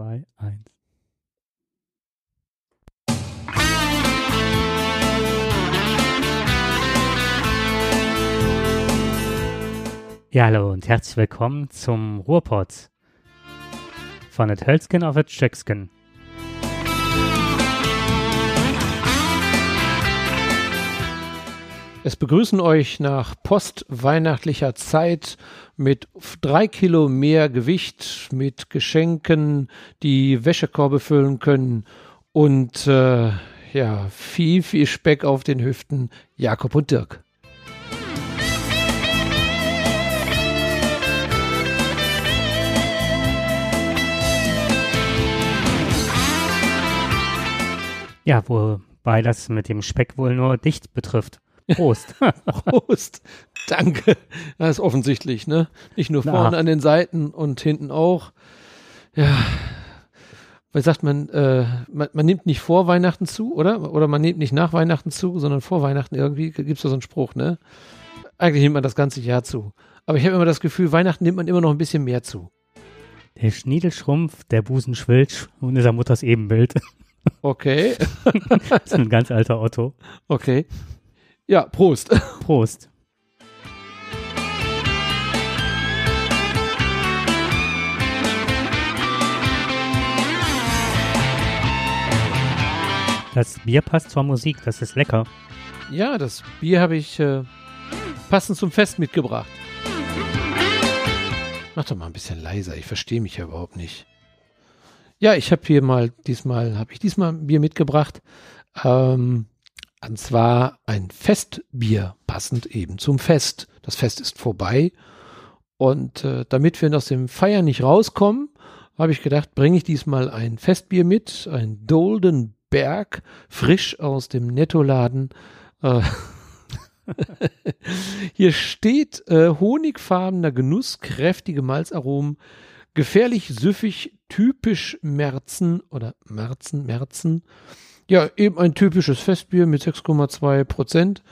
zwei, eins. Ja, hallo und herzlich willkommen zum Ruhrpott von der Hölzgen auf der Tschöcksken. Es begrüßen euch nach postweihnachtlicher Zeit mit drei Kilo mehr Gewicht, mit Geschenken, die Wäschekorbe füllen können und äh, ja, viel, viel Speck auf den Hüften, Jakob und Dirk. Ja, wobei das mit dem Speck wohl nur dicht betrifft. Prost. Prost. Danke. Das ist offensichtlich, ne? Nicht nur vorne an den Seiten und hinten auch. Ja. Weil sagt man, äh, man, man nimmt nicht vor Weihnachten zu, oder? Oder man nimmt nicht nach Weihnachten zu, sondern vor Weihnachten irgendwie gibt es da so einen Spruch, ne? Eigentlich nimmt man das ganze Jahr zu. Aber ich habe immer das Gefühl, Weihnachten nimmt man immer noch ein bisschen mehr zu. Der Schniedel schrumpft, der Busen schwillt und ist am Mutters Ebenbild. Okay. das ist ein ganz alter Otto. Okay. Ja, Prost. Prost. Das Bier passt zur Musik, das ist lecker. Ja, das Bier habe ich äh, passend zum Fest mitgebracht. Mach doch mal ein bisschen leiser, ich verstehe mich ja überhaupt nicht. Ja, ich habe hier mal, diesmal, habe ich diesmal ein Bier mitgebracht. Ähm, und zwar ein Festbier, passend eben zum Fest. Das Fest ist vorbei. Und äh, damit wir aus dem Feiern nicht rauskommen, habe ich gedacht, bringe ich diesmal ein Festbier mit, ein Dolden Berg, frisch aus dem Nettoladen. Äh, Hier steht äh, honigfarbener Genuss, kräftige Malzaromen, gefährlich süffig, typisch Merzen oder Merzen, Merzen. Ja, eben ein typisches Festbier mit 6,2 Prozent.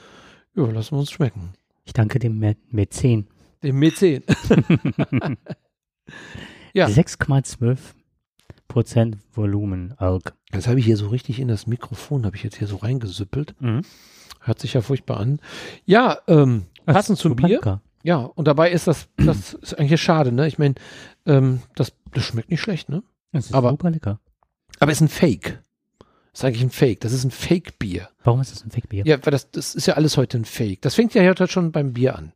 Ja, lassen wir uns schmecken. Ich danke dem Mäzen. Dem Mäzen. ja. 6,12 Prozent Volumen Alk. Das habe ich hier so richtig in das Mikrofon, habe ich jetzt hier so reingesüppelt. Mhm. Hört sich ja furchtbar an. Ja, ähm, passend zum Bier. Lecker. Ja, und dabei ist das, das ist eigentlich schade, ne? Ich meine, ähm, das, das schmeckt nicht schlecht, ne? Das ist aber, super lecker. Aber ist ein Fake. Das ist eigentlich ein Fake. Das ist ein Fake-Bier. Warum ist das ein Fake-Bier? Ja, weil das, das ist ja alles heute ein Fake. Das fängt ja heute schon beim Bier an.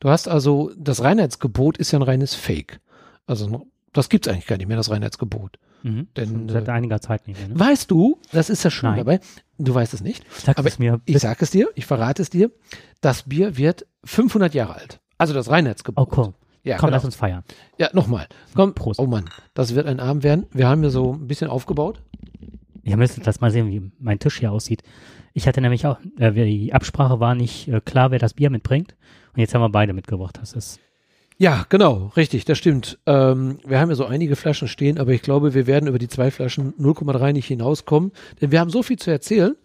Du hast also, das Reinheitsgebot ist ja ein reines Fake. Also, das gibt es eigentlich gar nicht mehr, das Reinheitsgebot. Mhm. Denn, seit äh, einiger Zeit nicht mehr. Ne? Weißt du, das ist ja schön Nein. dabei, du weißt es nicht, Sag aber es mir. ich sage es dir, ich verrate es dir, das Bier wird 500 Jahre alt. Also das Reinheitsgebot. Oh, komm. Ja, komm, genau. lass uns feiern. Ja, nochmal. Komm, Prost. Oh Mann, das wird ein Abend werden. Wir haben hier so ein bisschen aufgebaut. Ja, müssen das mal sehen, wie mein Tisch hier aussieht. Ich hatte nämlich auch, äh, die Absprache war nicht äh, klar, wer das Bier mitbringt. Und jetzt haben wir beide mitgebracht. Das ist. Ja, genau, richtig, das stimmt. Ähm, wir haben ja so einige Flaschen stehen, aber ich glaube, wir werden über die zwei Flaschen 0,3 nicht hinauskommen, denn wir haben so viel zu erzählen.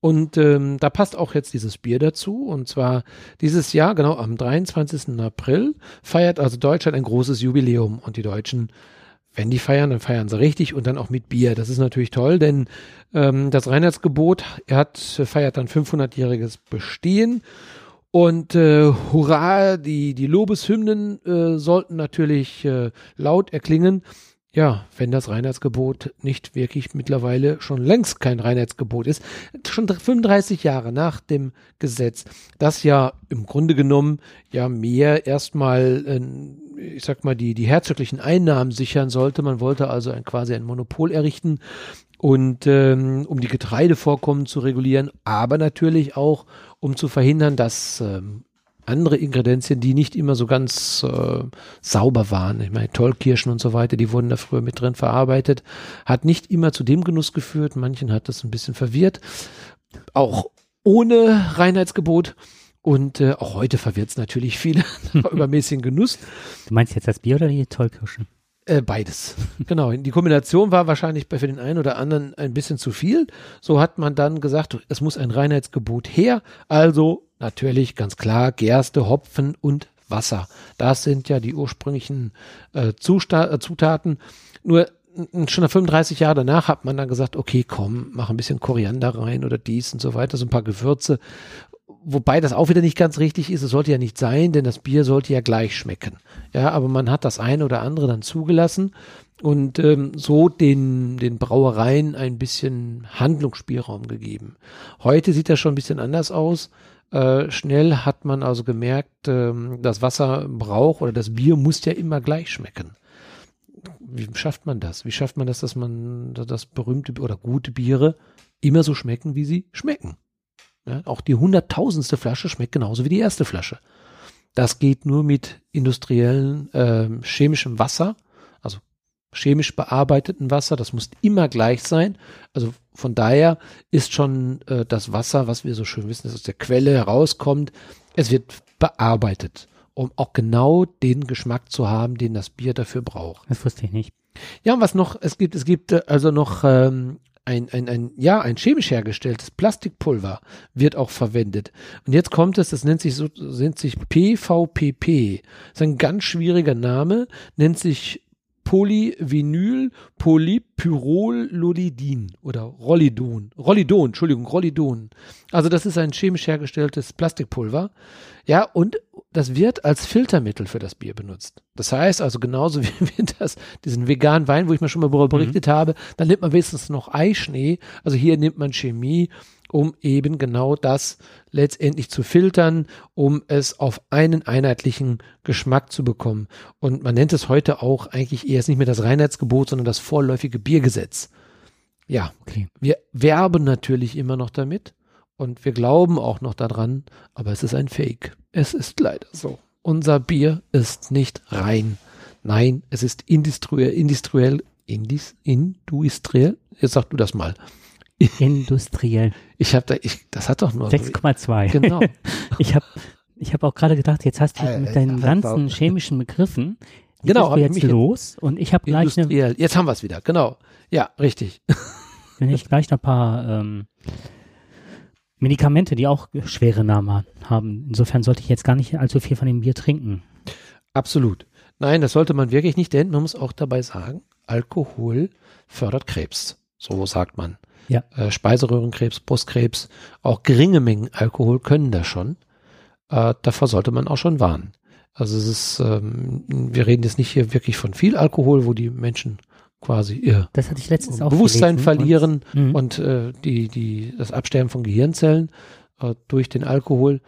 Und ähm, da passt auch jetzt dieses Bier dazu. Und zwar dieses Jahr, genau am 23. April, feiert also Deutschland ein großes Jubiläum. Und die Deutschen wenn die feiern, dann feiern sie richtig und dann auch mit Bier. Das ist natürlich toll, denn ähm, das Reinheitsgebot er hat, feiert dann 500-jähriges Bestehen. Und äh, hurra, die, die Lobeshymnen äh, sollten natürlich äh, laut erklingen. Ja, wenn das Reinheitsgebot nicht wirklich mittlerweile schon längst kein Reinheitsgebot ist, schon 35 Jahre nach dem Gesetz, das ja im Grunde genommen ja mehr erstmal äh, ich sag mal, die, die herzoglichen Einnahmen sichern sollte. Man wollte also ein, quasi ein Monopol errichten und ähm, um die Getreidevorkommen zu regulieren, aber natürlich auch, um zu verhindern, dass ähm, andere Ingredienzien, die nicht immer so ganz äh, sauber waren, ich meine Tollkirschen und so weiter, die wurden da früher mit drin verarbeitet, hat nicht immer zu dem Genuss geführt, manchen hat das ein bisschen verwirrt, auch ohne Reinheitsgebot. Und äh, auch heute verwirrt es natürlich viele übermäßigen Genuss. Du meinst jetzt das Bier oder die Tollkirschen? Äh, beides. genau. Die Kombination war wahrscheinlich für den einen oder anderen ein bisschen zu viel. So hat man dann gesagt, es muss ein Reinheitsgebot her. Also natürlich ganz klar Gerste, Hopfen und Wasser. Das sind ja die ursprünglichen äh, Zusta äh, Zutaten. Nur schon nach 35 Jahre danach hat man dann gesagt, okay, komm, mach ein bisschen Koriander rein oder dies und so weiter, so ein paar Gewürze. Wobei das auch wieder nicht ganz richtig ist. Es sollte ja nicht sein, denn das Bier sollte ja gleich schmecken. Ja, aber man hat das eine oder andere dann zugelassen und ähm, so den, den Brauereien ein bisschen Handlungsspielraum gegeben. Heute sieht das schon ein bisschen anders aus. Äh, schnell hat man also gemerkt, ähm, das Wasserbrauch oder das Bier muss ja immer gleich schmecken. Wie schafft man das? Wie schafft man das, dass man das berühmte oder gute Biere immer so schmecken, wie sie schmecken? Ja, auch die hunderttausendste Flasche schmeckt genauso wie die erste Flasche. Das geht nur mit industriellen äh, chemischem Wasser, also chemisch bearbeiteten Wasser. Das muss immer gleich sein. Also von daher ist schon äh, das Wasser, was wir so schön wissen, das aus der Quelle herauskommt, es wird bearbeitet, um auch genau den Geschmack zu haben, den das Bier dafür braucht. Das wusste ich nicht. Ja, und was noch, es gibt, es gibt äh, also noch ähm, ein, ein, ein, ja, ein chemisch hergestelltes Plastikpulver wird auch verwendet. Und jetzt kommt es, das nennt sich so, nennt sich PVPP. Das ist ein ganz schwieriger Name, nennt sich Polyvinyl Polypyrrolidin oder Rollidon. Rollidon, Entschuldigung, Rollidon. Also das ist ein chemisch hergestelltes Plastikpulver. Ja, und das wird als Filtermittel für das Bier benutzt. Das heißt also genauso wie wir das, diesen veganen Wein, wo ich mir schon mal darüber mhm. berichtet mhm. habe, dann nimmt man wenigstens noch Eischnee. Also hier nimmt man Chemie um eben genau das letztendlich zu filtern, um es auf einen einheitlichen Geschmack zu bekommen. Und man nennt es heute auch eigentlich eher nicht mehr das Reinheitsgebot, sondern das vorläufige Biergesetz. Ja, okay. wir werben natürlich immer noch damit und wir glauben auch noch daran, aber es ist ein Fake. Es ist leider so. Unser Bier ist nicht rein. Nein, es ist industriell, industriell, indis, industriell. Jetzt sag du das mal. Industriell. Ich habe da, ich, das hat doch nur 6,2. Genau. ich habe ich hab auch gerade gedacht, jetzt hast du äh, mit deinen ganzen chemischen Begriffen genau, du jetzt los und ich habe gleich eine, Jetzt haben wir es wieder, genau. Ja, richtig. Wenn ich gleich noch ein paar ähm, Medikamente, die auch schwere Namen haben. Insofern sollte ich jetzt gar nicht allzu viel von dem Bier trinken. Absolut. Nein, das sollte man wirklich nicht, denn man muss auch dabei sagen, Alkohol fördert Krebs. So sagt man. Ja. Äh, Speiseröhrenkrebs, Brustkrebs, auch geringe Mengen Alkohol können das schon. Äh, davor sollte man auch schon warnen. Also es ist, ähm, wir reden jetzt nicht hier wirklich von viel Alkohol, wo die Menschen quasi ihr Bewusstsein verlieren und, mhm. und äh, die, die, das Absterben von Gehirnzellen äh, durch den Alkohol.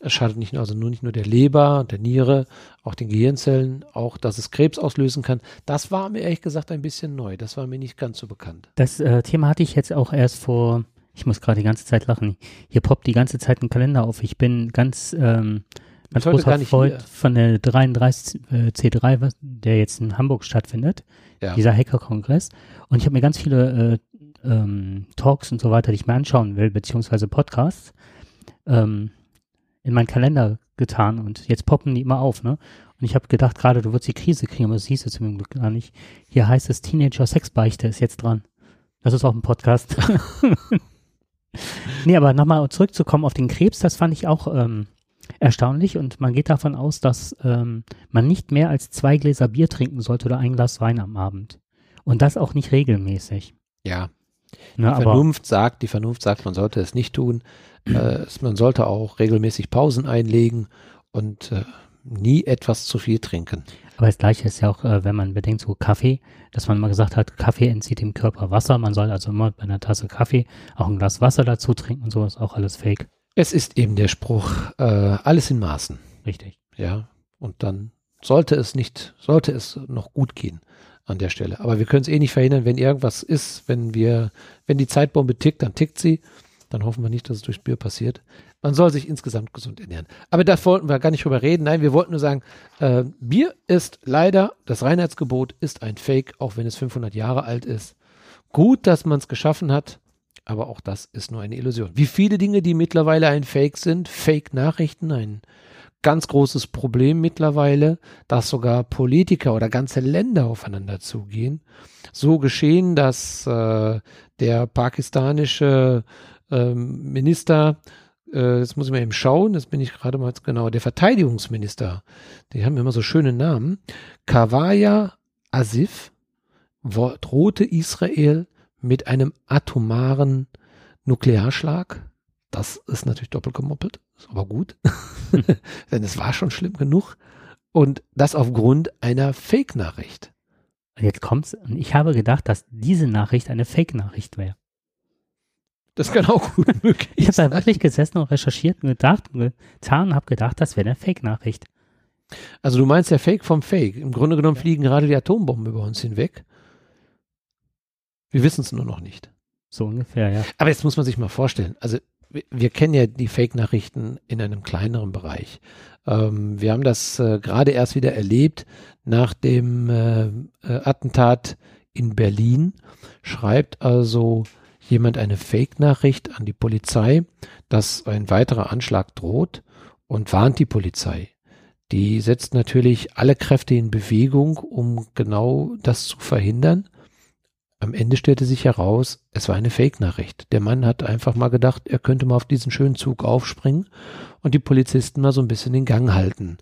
Es schadet nicht nur, also nur nicht nur der Leber, der Niere, auch den Gehirnzellen, auch dass es Krebs auslösen kann. Das war mir ehrlich gesagt ein bisschen neu. Das war mir nicht ganz so bekannt. Das äh, Thema hatte ich jetzt auch erst vor, ich muss gerade die ganze Zeit lachen. Hier poppt die ganze Zeit ein Kalender auf. Ich bin ganz, ähm, ganz großer Freund von der 33 äh, C3, was, der jetzt in Hamburg stattfindet. Ja. Dieser Hacker-Kongress. Und ich habe mir ganz viele äh, ähm, Talks und so weiter, die ich mir anschauen will, beziehungsweise Podcasts. Ähm, in meinen Kalender getan und jetzt poppen die immer auf, ne? Und ich habe gedacht, gerade du würdest die Krise kriegen, aber das hieß es zum Glück gar nicht. Hier heißt es Teenager Sexbeichte ist jetzt dran. Das ist auch ein Podcast. nee, aber nochmal zurückzukommen auf den Krebs, das fand ich auch ähm, erstaunlich und man geht davon aus, dass ähm, man nicht mehr als zwei Gläser Bier trinken sollte oder ein Glas Wein am Abend. Und das auch nicht regelmäßig. Ja. Ne, die Vernunft sagt, die Vernunft sagt, man sollte es nicht tun. Äh, man sollte auch regelmäßig Pausen einlegen und äh, nie etwas zu viel trinken. Aber das Gleiche ist ja auch, äh, wenn man bedenkt, so Kaffee, dass man mal gesagt hat, Kaffee entzieht dem Körper Wasser. Man soll also immer bei einer Tasse Kaffee auch ein Glas Wasser dazu trinken und so ist auch alles fake. Es ist eben der Spruch, äh, alles in Maßen. Richtig. Ja. Und dann sollte es nicht, sollte es noch gut gehen an der Stelle. Aber wir können es eh nicht verhindern, wenn irgendwas ist, wenn wir, wenn die Zeitbombe tickt, dann tickt sie. Dann hoffen wir nicht, dass es durch Bier passiert. Man soll sich insgesamt gesund ernähren. Aber da wollten wir gar nicht drüber reden. Nein, wir wollten nur sagen, äh, Bier ist leider, das Reinheitsgebot ist ein Fake, auch wenn es 500 Jahre alt ist. Gut, dass man es geschaffen hat, aber auch das ist nur eine Illusion. Wie viele Dinge, die mittlerweile ein Fake sind, Fake-Nachrichten, ein ganz großes Problem mittlerweile, dass sogar Politiker oder ganze Länder aufeinander zugehen. So geschehen, dass äh, der pakistanische ähm, Minister, äh, jetzt muss ich mal eben schauen, jetzt bin ich gerade mal genau, der Verteidigungsminister, die haben immer so schöne Namen, Kawaya Asif, drohte Israel mit einem atomaren Nuklearschlag. Das ist natürlich doppelt gemoppelt, ist aber gut, denn es war schon schlimm genug. Und das aufgrund einer Fake-Nachricht. Jetzt kommt's. Und ich habe gedacht, dass diese Nachricht eine Fake-Nachricht wäre. Das kann auch gut möglich Ich habe da wirklich gesessen und recherchiert und gedacht und getan und habe gedacht, das wäre eine Fake-Nachricht. Also du meinst der Fake vom Fake. Im Grunde genommen fliegen gerade die Atombomben über uns hinweg. Wir wissen es nur noch nicht. So ungefähr, ja. Aber jetzt muss man sich mal vorstellen. Also wir, kennen ja die Fake-Nachrichten in einem kleineren Bereich. Ähm, wir haben das äh, gerade erst wieder erlebt nach dem äh, äh, Attentat in Berlin. Schreibt also jemand eine Fake-Nachricht an die Polizei, dass ein weiterer Anschlag droht und warnt die Polizei. Die setzt natürlich alle Kräfte in Bewegung, um genau das zu verhindern. Am Ende stellte sich heraus, es war eine Fake-Nachricht. Der Mann hat einfach mal gedacht, er könnte mal auf diesen schönen Zug aufspringen und die Polizisten mal so ein bisschen den Gang halten.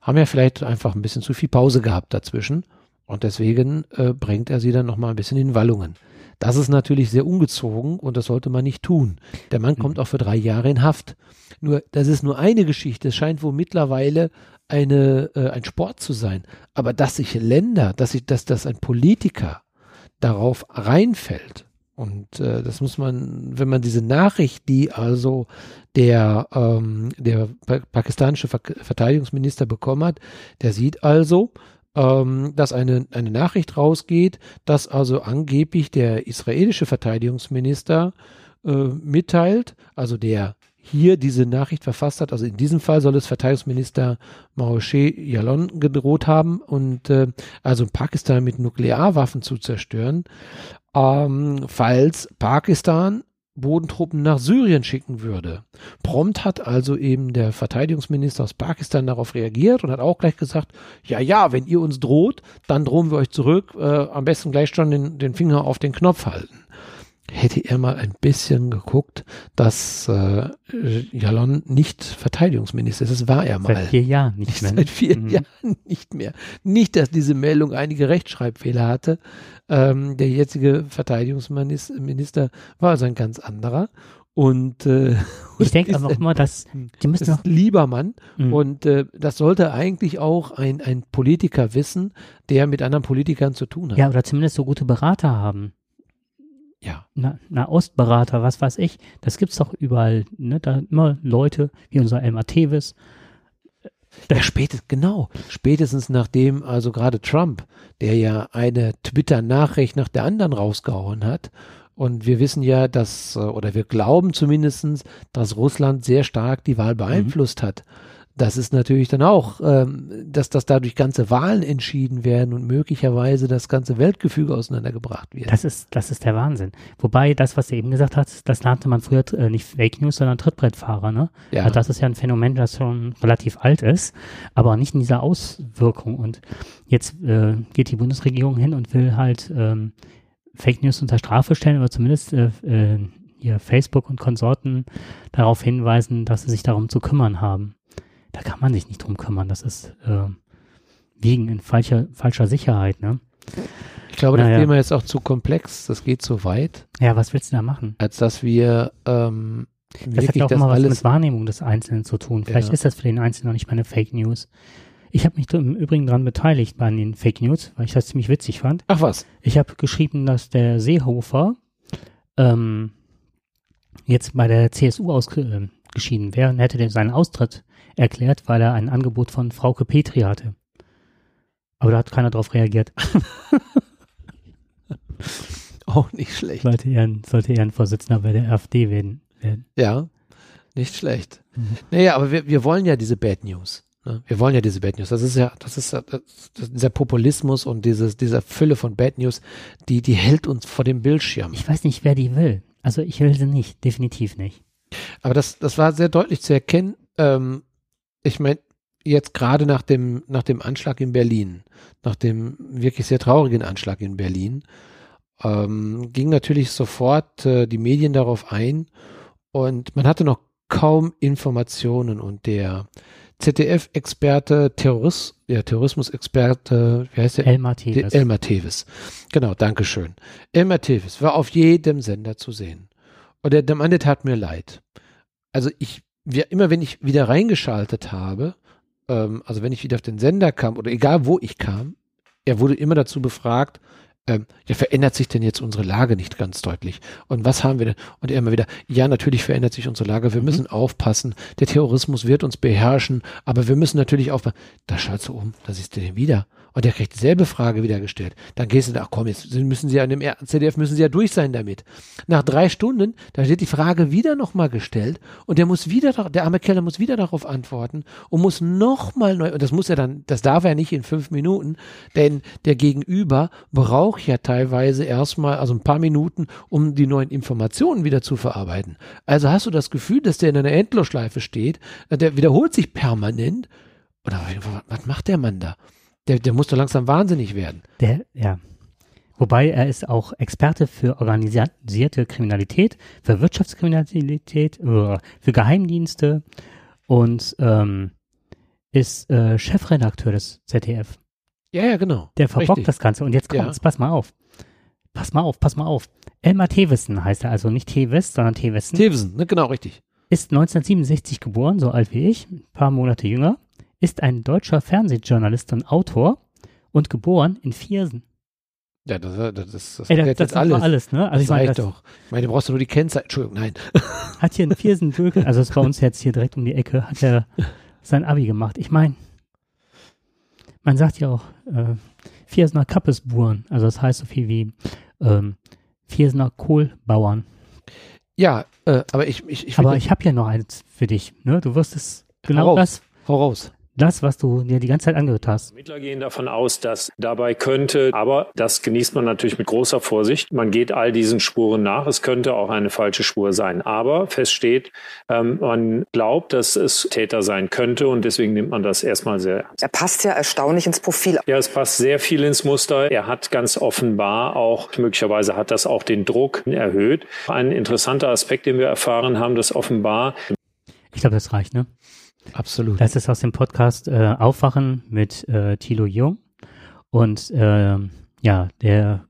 Haben ja vielleicht einfach ein bisschen zu viel Pause gehabt dazwischen und deswegen äh, bringt er sie dann noch mal ein bisschen in Wallungen. Das ist natürlich sehr ungezogen und das sollte man nicht tun. Der Mann kommt mhm. auch für drei Jahre in Haft. Nur, das ist nur eine Geschichte. Es scheint wohl mittlerweile eine, äh, ein Sport zu sein. Aber dass sich Länder, dass sich, dass, dass ein Politiker darauf reinfällt, und äh, das muss man, wenn man diese Nachricht, die also der, ähm, der pa pakistanische Ver Verteidigungsminister bekommen hat, der sieht also, ähm, dass eine, eine Nachricht rausgeht, dass also angeblich der israelische Verteidigungsminister äh, mitteilt, also der hier diese Nachricht verfasst hat, also in diesem Fall soll es Verteidigungsminister Moshe Yalon gedroht haben und äh, also Pakistan mit Nuklearwaffen zu zerstören, ähm, falls Pakistan Bodentruppen nach Syrien schicken würde. Prompt hat also eben der Verteidigungsminister aus Pakistan darauf reagiert und hat auch gleich gesagt, ja, ja, wenn ihr uns droht, dann drohen wir euch zurück, äh, am besten gleich schon den, den Finger auf den Knopf halten hätte er mal ein bisschen geguckt, dass äh, Jalon nicht Verteidigungsminister ist. Das war er mal. Seit vier Jahren nicht mehr. Seit vier mhm. Jahren nicht mehr. Nicht, dass diese Meldung einige Rechtschreibfehler hatte. Ähm, der jetzige Verteidigungsminister war also ein ganz anderer. Und äh, ich denke aber auch immer, dass die müssen ist noch lieber Mann mhm. und äh, das sollte eigentlich auch ein, ein Politiker wissen, der mit anderen Politikern zu tun hat. Ja, oder zumindest so gute Berater haben ja. Na, Nahostberater, was weiß ich, das gibt's doch überall, ne? Da immer Leute wie unser Elmar Tevis. Ja, spätestens, genau. Spätestens nachdem also gerade Trump, der ja eine Twitter-Nachricht nach der anderen rausgehauen hat, und wir wissen ja, dass, äh, oder wir glauben zumindestens, dass Russland sehr stark die Wahl beeinflusst mhm. hat das ist natürlich dann auch, ähm, dass, dass dadurch ganze Wahlen entschieden werden und möglicherweise das ganze Weltgefüge auseinandergebracht wird. Das ist, das ist der Wahnsinn. Wobei das, was du eben gesagt hast, das nannte man früher äh, nicht Fake News, sondern Trittbrettfahrer. Ne? Ja. Also das ist ja ein Phänomen, das schon relativ alt ist, aber nicht in dieser Auswirkung. Und jetzt äh, geht die Bundesregierung hin und will halt ähm, Fake News unter Strafe stellen, oder zumindest äh, äh, hier Facebook und Konsorten darauf hinweisen, dass sie sich darum zu kümmern haben da kann man sich nicht drum kümmern. Das ist äh, Wiegen in falscher, falscher Sicherheit, ne? Ich glaube, naja. das Thema ist auch zu komplex, das geht zu weit. Ja, was willst du da machen? Als dass wir ähm, das hat ja auch immer was mit Wahrnehmung des Einzelnen zu tun. Vielleicht ja. ist das für den Einzelnen noch nicht mal eine Fake News. Ich habe mich im Übrigen daran beteiligt bei den Fake News, weil ich das ziemlich witzig fand. Ach was? Ich habe geschrieben, dass der Seehofer ähm, jetzt bei der CSU ausgeschieden wäre und hätte seinen Austritt erklärt, weil er ein Angebot von Frauke Petri hatte. Aber da hat keiner drauf reagiert. Auch nicht schlecht. Sollte er, sollte er ein Vorsitzender bei der AfD werden. Ja, nicht schlecht. Mhm. Naja, aber wir, wir wollen ja diese Bad News. Ne? Wir wollen ja diese Bad News. Das ist ja, das ist ja, das, dieser Populismus und dieses, dieser Fülle von Bad News, die, die hält uns vor dem Bildschirm. Ich weiß nicht, wer die will. Also ich will sie nicht, definitiv nicht. Aber das, das war sehr deutlich zu erkennen. Ähm, ich meine, jetzt gerade nach dem, nach dem Anschlag in Berlin, nach dem wirklich sehr traurigen Anschlag in Berlin, ähm, ging natürlich sofort äh, die Medien darauf ein und man hatte noch kaum Informationen und der, ZDF-Experte, Terrorist, ja, Terrorismus-Experte, wie heißt der? Elmar Tevis. Elmar Tevis. Genau, Dankeschön. Elmar Tevis war auf jedem Sender zu sehen. Und der, der Mann, der tat mir leid. Also ich, wir, immer wenn ich wieder reingeschaltet habe, ähm, also wenn ich wieder auf den Sender kam oder egal wo ich kam, er wurde immer dazu befragt, ähm, ja, verändert sich denn jetzt unsere Lage nicht ganz deutlich? Und was haben wir denn? Und er immer wieder, ja, natürlich verändert sich unsere Lage, wir mhm. müssen aufpassen, der Terrorismus wird uns beherrschen, aber wir müssen natürlich aufpassen. Da schaltest du um, da siehst du den wieder und der kriegt dieselbe Frage wieder gestellt. Dann gehst du da, ach komm, jetzt müssen sie ja in dem ZDF müssen sie ja durch sein damit. Nach drei Stunden, da wird die Frage wieder nochmal gestellt und der muss wieder, der arme Keller muss wieder darauf antworten und muss nochmal neu, und das muss er dann, das darf er nicht in fünf Minuten, denn der Gegenüber braucht ja teilweise erstmal, also ein paar Minuten, um die neuen Informationen wieder zu verarbeiten. Also hast du das Gefühl, dass der in einer Endlosschleife steht, der wiederholt sich permanent. Oder was macht der Mann da? Der, der muss doch langsam wahnsinnig werden. Der, ja. Wobei er ist auch Experte für organisierte Kriminalität, für Wirtschaftskriminalität, äh, für Geheimdienste und ähm, ist äh, Chefredakteur des ZDF. Ja, ja, genau. Der verbockt Richtig. das Ganze. Und jetzt kommt's, ja. pass mal auf. Pass mal auf, pass mal auf. Elmar Thewissen heißt er, also nicht Tevis, sondern Thewissen. Thewissen, ne, genau, richtig. Ist 1967 geboren, so alt wie ich, ein paar Monate jünger ist ein deutscher Fernsehjournalist und Autor und geboren in Viersen. Ja, das, das, das, das, Ey, das, das alles. alles, ne? Also das ich meine, doch. Ich meine, du brauchst nur die Kennzeichen. Entschuldigung, nein. Hat hier in Viersen also das ist bei uns jetzt hier direkt um die Ecke, hat er sein Abi gemacht. Ich meine, man sagt ja auch äh, Viersener Kappesburen, also das heißt so viel wie ähm, Viersener Kohlbauern. Ja, äh, aber ich, ich, ich Aber ich habe ja noch eins für dich, ne? Du wirst es genau das. Hau raus das, was du dir die ganze Zeit angehört hast. Ermittler gehen davon aus, dass dabei könnte, aber das genießt man natürlich mit großer Vorsicht. Man geht all diesen Spuren nach. Es könnte auch eine falsche Spur sein. Aber fest steht, ähm, man glaubt, dass es Täter sein könnte und deswegen nimmt man das erstmal sehr. Er passt ja erstaunlich ins Profil. Ja, es passt sehr viel ins Muster. Er hat ganz offenbar auch, möglicherweise hat das auch den Druck erhöht. Ein interessanter Aspekt, den wir erfahren haben, dass offenbar. Ich glaube, das reicht, ne? Absolut. Das ist aus dem Podcast äh, Aufwachen mit äh, Thilo Jung. Und äh, ja, der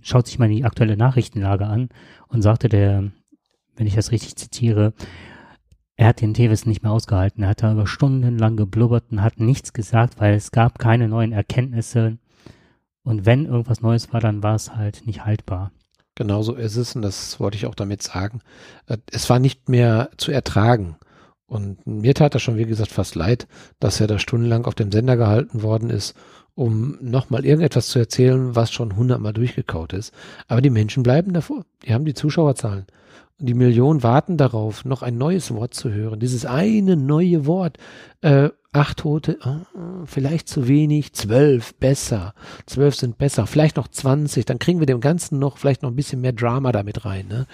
schaut sich mal die aktuelle Nachrichtenlage an und sagte der, wenn ich das richtig zitiere, er hat den Tevis nicht mehr ausgehalten. Er hat da über Stunden lang geblubbert und hat nichts gesagt, weil es gab keine neuen Erkenntnisse. Und wenn irgendwas Neues war, dann war es halt nicht haltbar. Genau so ist es und das wollte ich auch damit sagen. Äh, es war nicht mehr zu ertragen. Und mir tat das schon, wie gesagt, fast leid, dass er da stundenlang auf dem Sender gehalten worden ist, um nochmal irgendetwas zu erzählen, was schon hundertmal durchgekaut ist. Aber die Menschen bleiben davor. Die haben die Zuschauerzahlen. Und die Millionen warten darauf, noch ein neues Wort zu hören. Dieses eine neue Wort. Äh, acht Tote, oh, vielleicht zu wenig, zwölf besser. Zwölf sind besser, vielleicht noch zwanzig. Dann kriegen wir dem Ganzen noch vielleicht noch ein bisschen mehr Drama damit rein. Ne?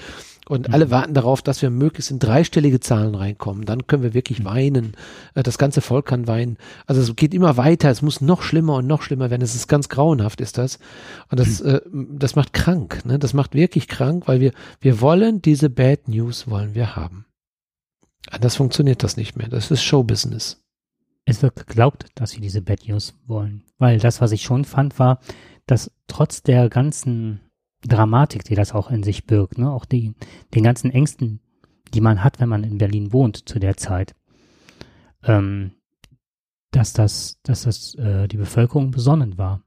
Und mhm. alle warten darauf, dass wir möglichst in dreistellige Zahlen reinkommen. Dann können wir wirklich mhm. weinen. Äh, das ganze Volk kann weinen. Also es geht immer weiter. Es muss noch schlimmer und noch schlimmer werden. Es ist ganz grauenhaft, ist das. Und das, mhm. äh, das macht krank. Ne? Das macht wirklich krank, weil wir, wir wollen diese Bad News wollen wir haben. Anders funktioniert das nicht mehr. Das ist Showbusiness. Es wird geglaubt, dass sie diese Bad News wollen. Weil das, was ich schon fand, war, dass trotz der ganzen Dramatik, die das auch in sich birgt, ne? auch die, den ganzen Ängsten, die man hat, wenn man in Berlin wohnt zu der Zeit, ähm, dass das, dass das äh, die Bevölkerung besonnen war.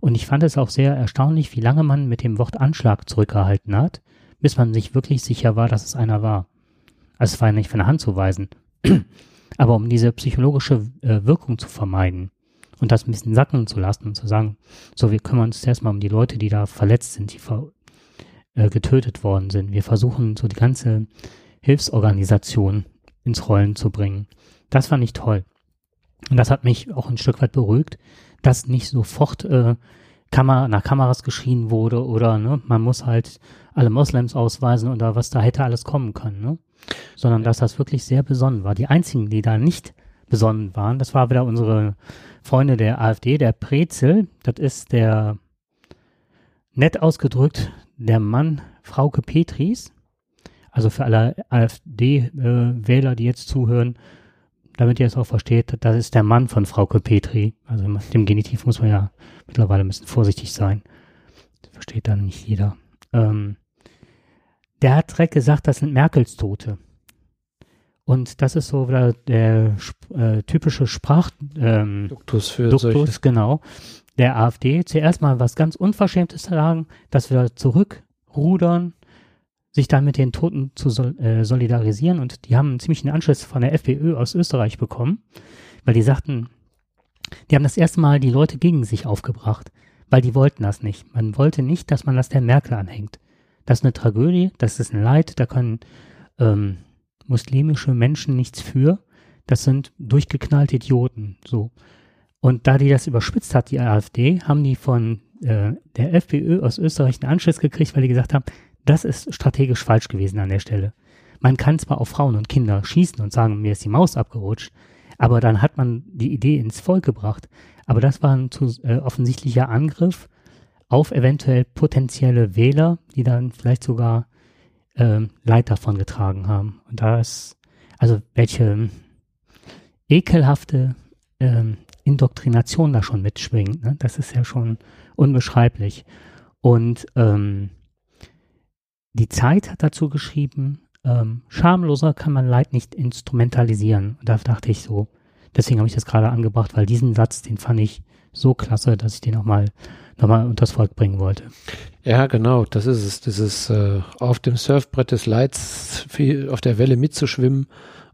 Und ich fand es auch sehr erstaunlich, wie lange man mit dem Wort Anschlag zurückgehalten hat, bis man sich wirklich sicher war, dass es einer war. Also es war ja nicht von der Hand zu weisen. Aber um diese psychologische äh, Wirkung zu vermeiden, und das ein bisschen sacken zu lassen und zu sagen, so, wir kümmern uns erstmal um die Leute, die da verletzt sind, die ver äh, getötet worden sind. Wir versuchen so die ganze Hilfsorganisation ins Rollen zu bringen. Das fand ich toll. Und das hat mich auch ein Stück weit beruhigt, dass nicht sofort äh, Kamera, nach Kameras geschrien wurde oder ne, man muss halt alle Moslems ausweisen oder was da hätte alles kommen können, ne? Sondern dass das wirklich sehr besonnen war. Die einzigen, die da nicht besonnen waren, das war wieder unsere Freunde der AfD, der Prezel, das ist der, nett ausgedrückt, der Mann Frauke Petris. Also für alle AfD-Wähler, die jetzt zuhören, damit ihr es auch versteht, das ist der Mann von Frau Petri. Also mit dem Genitiv muss man ja mittlerweile ein bisschen vorsichtig sein. Das versteht dann nicht jeder. Ähm, der hat direkt gesagt, das sind Merkels Tote. Und das ist so der, der äh, typische Sprach ähm, Duktus für Duktus, solche. genau. Der AfD zuerst mal was ganz Unverschämtes sagen, dass wir zurückrudern, sich dann mit den Toten zu sol äh, solidarisieren. Und die haben einen ziemlichen Anschluss von der FPÖ aus Österreich bekommen, weil die sagten, die haben das erste Mal die Leute gegen sich aufgebracht, weil die wollten das nicht. Man wollte nicht, dass man das der Merkel anhängt. Das ist eine Tragödie, das ist ein Leid, da können ähm, muslimische Menschen nichts für. Das sind durchgeknallte Idioten. So. Und da die das überspitzt hat, die AfD, haben die von äh, der FPÖ aus Österreich einen Anschluss gekriegt, weil die gesagt haben, das ist strategisch falsch gewesen an der Stelle. Man kann zwar auf Frauen und Kinder schießen und sagen, mir ist die Maus abgerutscht, aber dann hat man die Idee ins Volk gebracht. Aber das war ein zu, äh, offensichtlicher Angriff auf eventuell potenzielle Wähler, die dann vielleicht sogar ähm, Leid davon getragen haben. Und da ist, also welche ekelhafte ähm, Indoktrination da schon mitschwingt, ne? das ist ja schon unbeschreiblich. Und ähm, die Zeit hat dazu geschrieben, ähm, schamloser kann man Leid nicht instrumentalisieren. Und da dachte ich so, deswegen habe ich das gerade angebracht, weil diesen Satz, den fand ich so klasse, dass ich den nochmal nochmal unters Volk bringen wollte. Ja, genau, das ist es. Dieses äh, auf dem Surfbrett des Leids auf der Welle mitzuschwimmen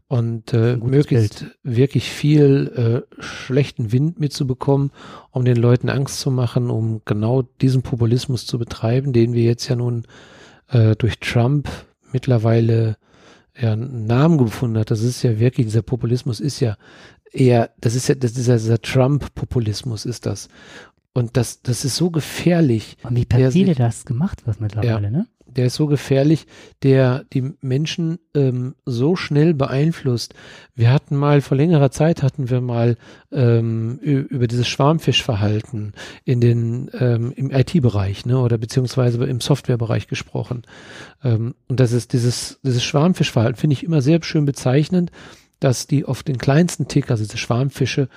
und äh, möglichst Bild. wirklich viel äh, schlechten Wind mitzubekommen, um den Leuten Angst zu machen, um genau diesen Populismus zu betreiben, den wir jetzt ja nun äh, durch Trump mittlerweile ja, einen Namen gefunden hat. Das ist ja wirklich, dieser Populismus ist ja eher, das ist ja, das ist ja dieser Trump-Populismus ist das. Und das, das ist so gefährlich. Und wie perfide das gemacht wird mittlerweile, ja, ne? Der ist so gefährlich, der die Menschen ähm, so schnell beeinflusst. Wir hatten mal, vor längerer Zeit hatten wir mal ähm, über dieses Schwarmfischverhalten in den, ähm, im IT-Bereich, ne, oder beziehungsweise im Softwarebereich gesprochen. Ähm, und das ist dieses, dieses Schwarmfischverhalten finde ich immer sehr schön bezeichnend dass die auf den kleinsten Tick, also diese Schwarmfische,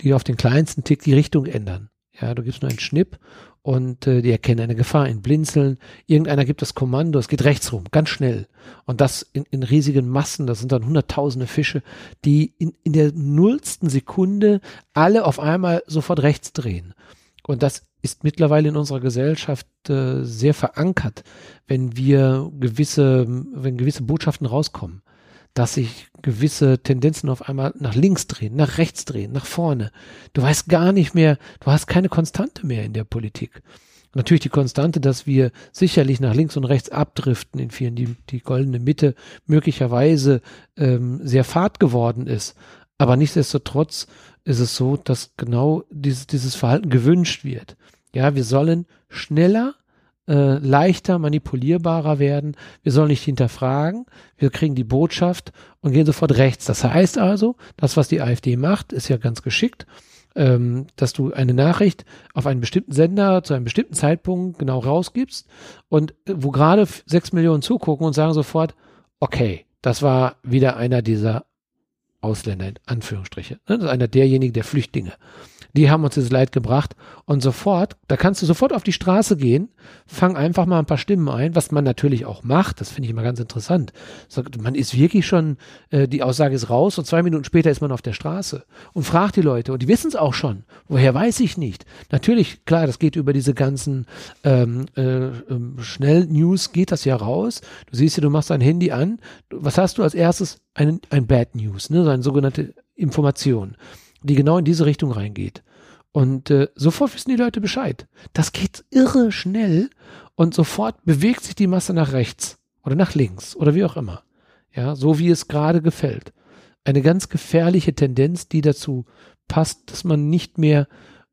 die auf den kleinsten Tick die Richtung ändern. Ja, du gibst nur einen Schnipp und äh, die erkennen eine Gefahr, ein Blinzeln. Irgendeiner gibt das Kommando, es geht rechts rum, ganz schnell. Und das in, in riesigen Massen, das sind dann hunderttausende Fische, die in, in der nullsten Sekunde alle auf einmal sofort rechts drehen. Und das ist mittlerweile in unserer Gesellschaft äh, sehr verankert, wenn wir gewisse, wenn gewisse Botschaften rauskommen dass sich gewisse Tendenzen auf einmal nach links drehen, nach rechts drehen, nach vorne. Du weißt gar nicht mehr, du hast keine Konstante mehr in der Politik. Natürlich die Konstante, dass wir sicherlich nach links und rechts abdriften in vielen, die, die goldene Mitte möglicherweise ähm, sehr fad geworden ist. Aber nichtsdestotrotz ist es so, dass genau dieses, dieses Verhalten gewünscht wird. Ja, wir sollen schneller äh, leichter manipulierbarer werden. Wir sollen nicht hinterfragen. Wir kriegen die Botschaft und gehen sofort rechts. Das heißt also, das, was die AfD macht, ist ja ganz geschickt, ähm, dass du eine Nachricht auf einen bestimmten Sender zu einem bestimmten Zeitpunkt genau rausgibst und äh, wo gerade sechs Millionen zugucken und sagen sofort, okay, das war wieder einer dieser Ausländer, in Anführungsstriche. Ne? Das ist einer derjenigen der Flüchtlinge die haben uns dieses Leid gebracht und sofort, da kannst du sofort auf die Straße gehen, fang einfach mal ein paar Stimmen ein, was man natürlich auch macht, das finde ich immer ganz interessant. Man ist wirklich schon, äh, die Aussage ist raus und zwei Minuten später ist man auf der Straße und fragt die Leute und die wissen es auch schon. Woher weiß ich nicht? Natürlich, klar, das geht über diese ganzen ähm, äh, ähm, Schnell-News, geht das ja raus. Du siehst ja, du machst dein Handy an, was hast du als erstes? Ein, ein Bad News, ne? so eine sogenannte Information die genau in diese Richtung reingeht. Und äh, sofort wissen die Leute Bescheid. Das geht irre schnell und sofort bewegt sich die Masse nach rechts oder nach links oder wie auch immer. Ja, so wie es gerade gefällt. Eine ganz gefährliche Tendenz, die dazu passt, dass man nicht mehr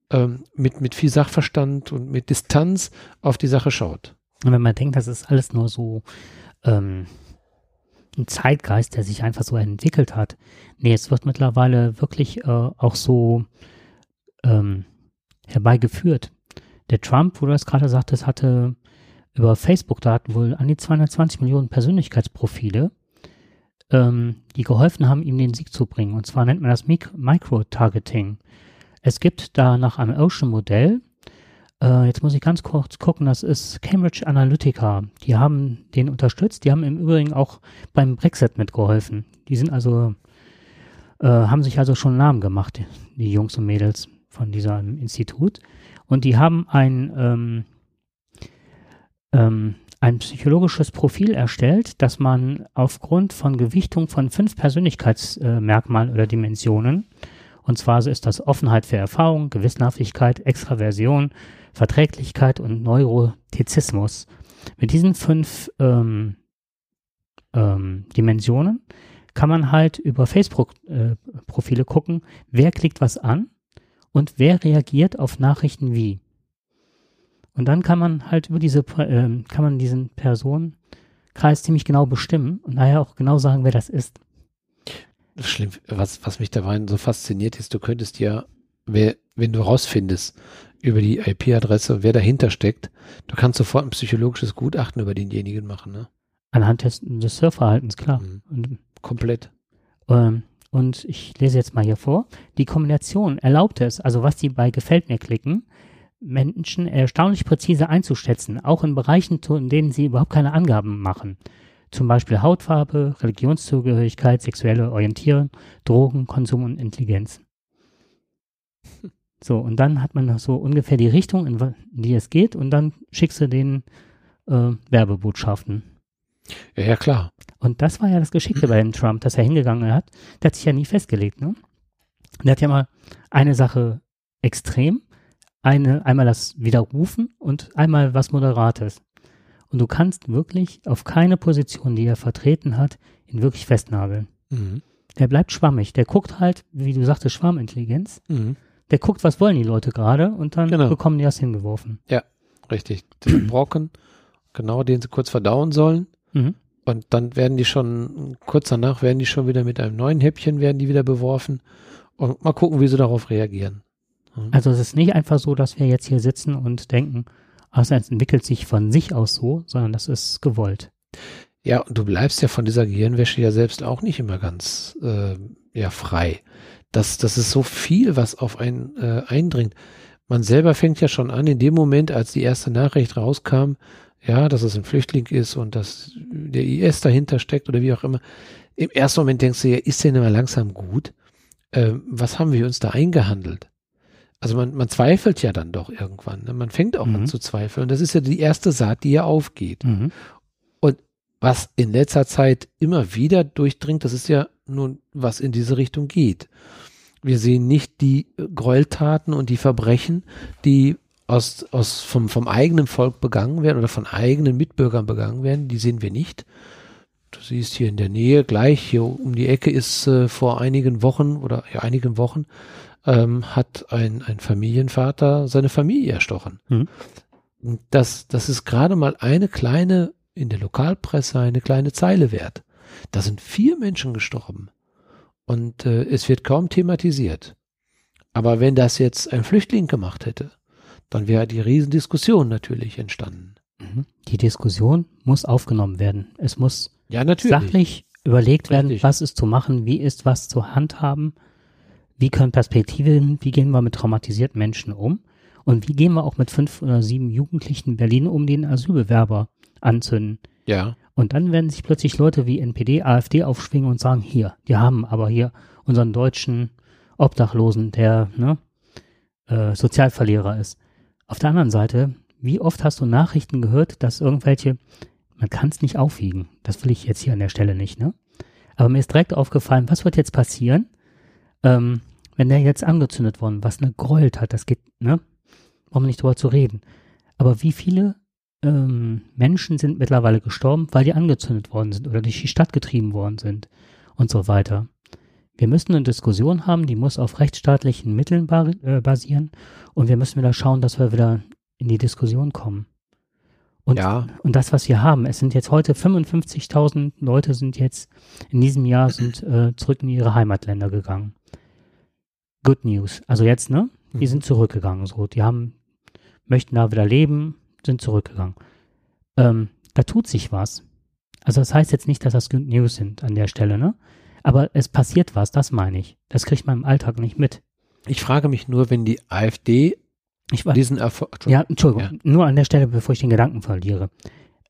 ähm, mit, mit viel Sachverstand und mit Distanz auf die Sache schaut. Und wenn man denkt, das ist alles nur so ähm, ein Zeitgeist, der sich einfach so entwickelt hat. Nee, es wird mittlerweile wirklich äh, auch so ähm, herbeigeführt. Der Trump, wo du das gerade sagtest, hatte über Facebook-Daten wohl an die 220 Millionen Persönlichkeitsprofile. ähm, die geholfen haben, ihm den Sieg zu bringen. Und zwar nennt man das Micro-Targeting. Es gibt da nach einem Ocean-Modell, äh, jetzt muss ich ganz kurz gucken, das ist Cambridge Analytica. Die haben den unterstützt, die haben im Übrigen auch beim Brexit mitgeholfen. Die sind also, äh, haben sich also schon Namen gemacht, die Jungs und Mädels von diesem Institut. Und die haben ein, ähm, ähm, ein psychologisches Profil erstellt, das man aufgrund von Gewichtung von fünf Persönlichkeitsmerkmalen oder Dimensionen, und zwar ist das Offenheit für Erfahrung, Gewissenhaftigkeit, Extraversion, Verträglichkeit und Neurotizismus. Mit diesen fünf ähm, ähm, Dimensionen kann man halt über Facebook-Profile äh, gucken, wer klickt was an und wer reagiert auf Nachrichten wie. Und dann kann man halt über diese, äh, kann man diesen Personenkreis ziemlich genau bestimmen und daher auch genau sagen, wer das ist. Schlimm, was, was mich dabei so fasziniert ist, du könntest ja, wer, wenn du rausfindest über die IP-Adresse, wer dahinter steckt, du kannst sofort ein psychologisches Gutachten über denjenigen machen, ne? Anhand des, des Surfverhaltens, klar. Mhm. Und, Komplett. Ähm, und ich lese jetzt mal hier vor. Die Kombination erlaubt es, also was sie bei Gefällt mir klicken, Menschen erstaunlich präzise einzuschätzen, auch in Bereichen, in denen sie überhaupt keine Angaben machen. Zum Beispiel Hautfarbe, Religionszugehörigkeit, sexuelle Orientierung, Drogen, Konsum und Intelligenz. So, und dann hat man so ungefähr die Richtung, in die es geht, und dann schickst du den äh, Werbebotschaften. Ja, ja, klar. Und das war ja das Geschickte bei dem Trump, dass er hingegangen hat. Der hat sich ja nie festgelegt, ne? Der hat ja mal eine Sache extrem eine, einmal das Widerrufen und einmal was Moderates. Und du kannst wirklich auf keine Position, die er vertreten hat, ihn wirklich festnageln. Mhm. Der bleibt schwammig. Der guckt halt, wie du sagtest, Schwarmintelligenz. Mhm. Der guckt, was wollen die Leute gerade und dann genau. bekommen die das hingeworfen. Ja, richtig. Den Brocken, genau, den sie kurz verdauen sollen. Mhm. Und dann werden die schon, kurz danach werden die schon wieder mit einem neuen Häppchen, werden die wieder beworfen. Und mal gucken, wie sie darauf reagieren. Mhm. Also es ist nicht einfach so, dass wir jetzt hier sitzen und denken, ach, es entwickelt sich von sich aus so, sondern das ist gewollt. Ja, und du bleibst ja von dieser Gehirnwäsche ja selbst auch nicht immer ganz äh, ja frei. Das, das ist so viel, was auf einen äh, eindringt. Man selber fängt ja schon an, in dem Moment, als die erste Nachricht rauskam, ja, dass es ein Flüchtling ist und dass der IS dahinter steckt oder wie auch immer. Im ersten Moment denkst du ja, ist denn mal langsam gut? Äh, was haben wir uns da eingehandelt? Also man, man zweifelt ja dann doch irgendwann. Ne? Man fängt auch mhm. an zu zweifeln. Und das ist ja die erste Saat, die ja aufgeht. Mhm. Und was in letzter Zeit immer wieder durchdringt, das ist ja nun, was in diese Richtung geht. Wir sehen nicht die Gräueltaten und die Verbrechen, die aus, aus vom, vom eigenen Volk begangen werden oder von eigenen Mitbürgern begangen werden. Die sehen wir nicht. Du siehst hier in der Nähe, gleich hier um die Ecke ist äh, vor einigen Wochen oder ja, einigen Wochen ähm, hat ein, ein Familienvater seine Familie erstochen. Mhm. Das, das ist gerade mal eine kleine, in der Lokalpresse eine kleine Zeile wert. Da sind vier Menschen gestorben. Und äh, es wird kaum thematisiert. Aber wenn das jetzt ein Flüchtling gemacht hätte, dann wäre die Riesendiskussion natürlich entstanden. Mhm. Die Diskussion muss aufgenommen werden. Es muss ja, sachlich überlegt werden, Richtig. was ist zu machen, wie ist was zu handhaben wie können Perspektiven, wie gehen wir mit traumatisierten Menschen um und wie gehen wir auch mit fünf oder sieben Jugendlichen in Berlin um, den Asylbewerber anzünden. Ja. Und dann werden sich plötzlich Leute wie NPD, AfD aufschwingen und sagen, hier, wir haben aber hier unseren deutschen Obdachlosen, der ne, äh, Sozialverlierer ist. Auf der anderen Seite, wie oft hast du Nachrichten gehört, dass irgendwelche, man kann es nicht aufwiegen, das will ich jetzt hier an der Stelle nicht, ne? Aber mir ist direkt aufgefallen, was wird jetzt passieren, ähm, wenn der jetzt angezündet worden, was eine Gräult hat, das geht, ne? Brauchen wir nicht drüber zu reden. Aber wie viele ähm, Menschen sind mittlerweile gestorben, weil die angezündet worden sind oder durch die Stadt getrieben worden sind und so weiter. Wir müssen eine Diskussion haben, die muss auf rechtsstaatlichen Mitteln äh, basieren und wir müssen wieder schauen, dass wir wieder in die Diskussion kommen. Und, ja. und das, was wir haben, es sind jetzt heute 55.000 Leute sind jetzt in diesem Jahr sind äh, zurück in ihre Heimatländer gegangen. Good News. Also jetzt, ne? Die mhm. sind zurückgegangen. So, die haben, möchten da wieder leben, sind zurückgegangen. Ähm, da tut sich was. Also das heißt jetzt nicht, dass das Good News sind an der Stelle, ne? Aber es passiert was, das meine ich. Das kriegt man im Alltag nicht mit. Ich frage mich nur, wenn die AfD ich war, diesen Erfolg. Ja, Entschuldigung, ja. nur an der Stelle, bevor ich den Gedanken verliere.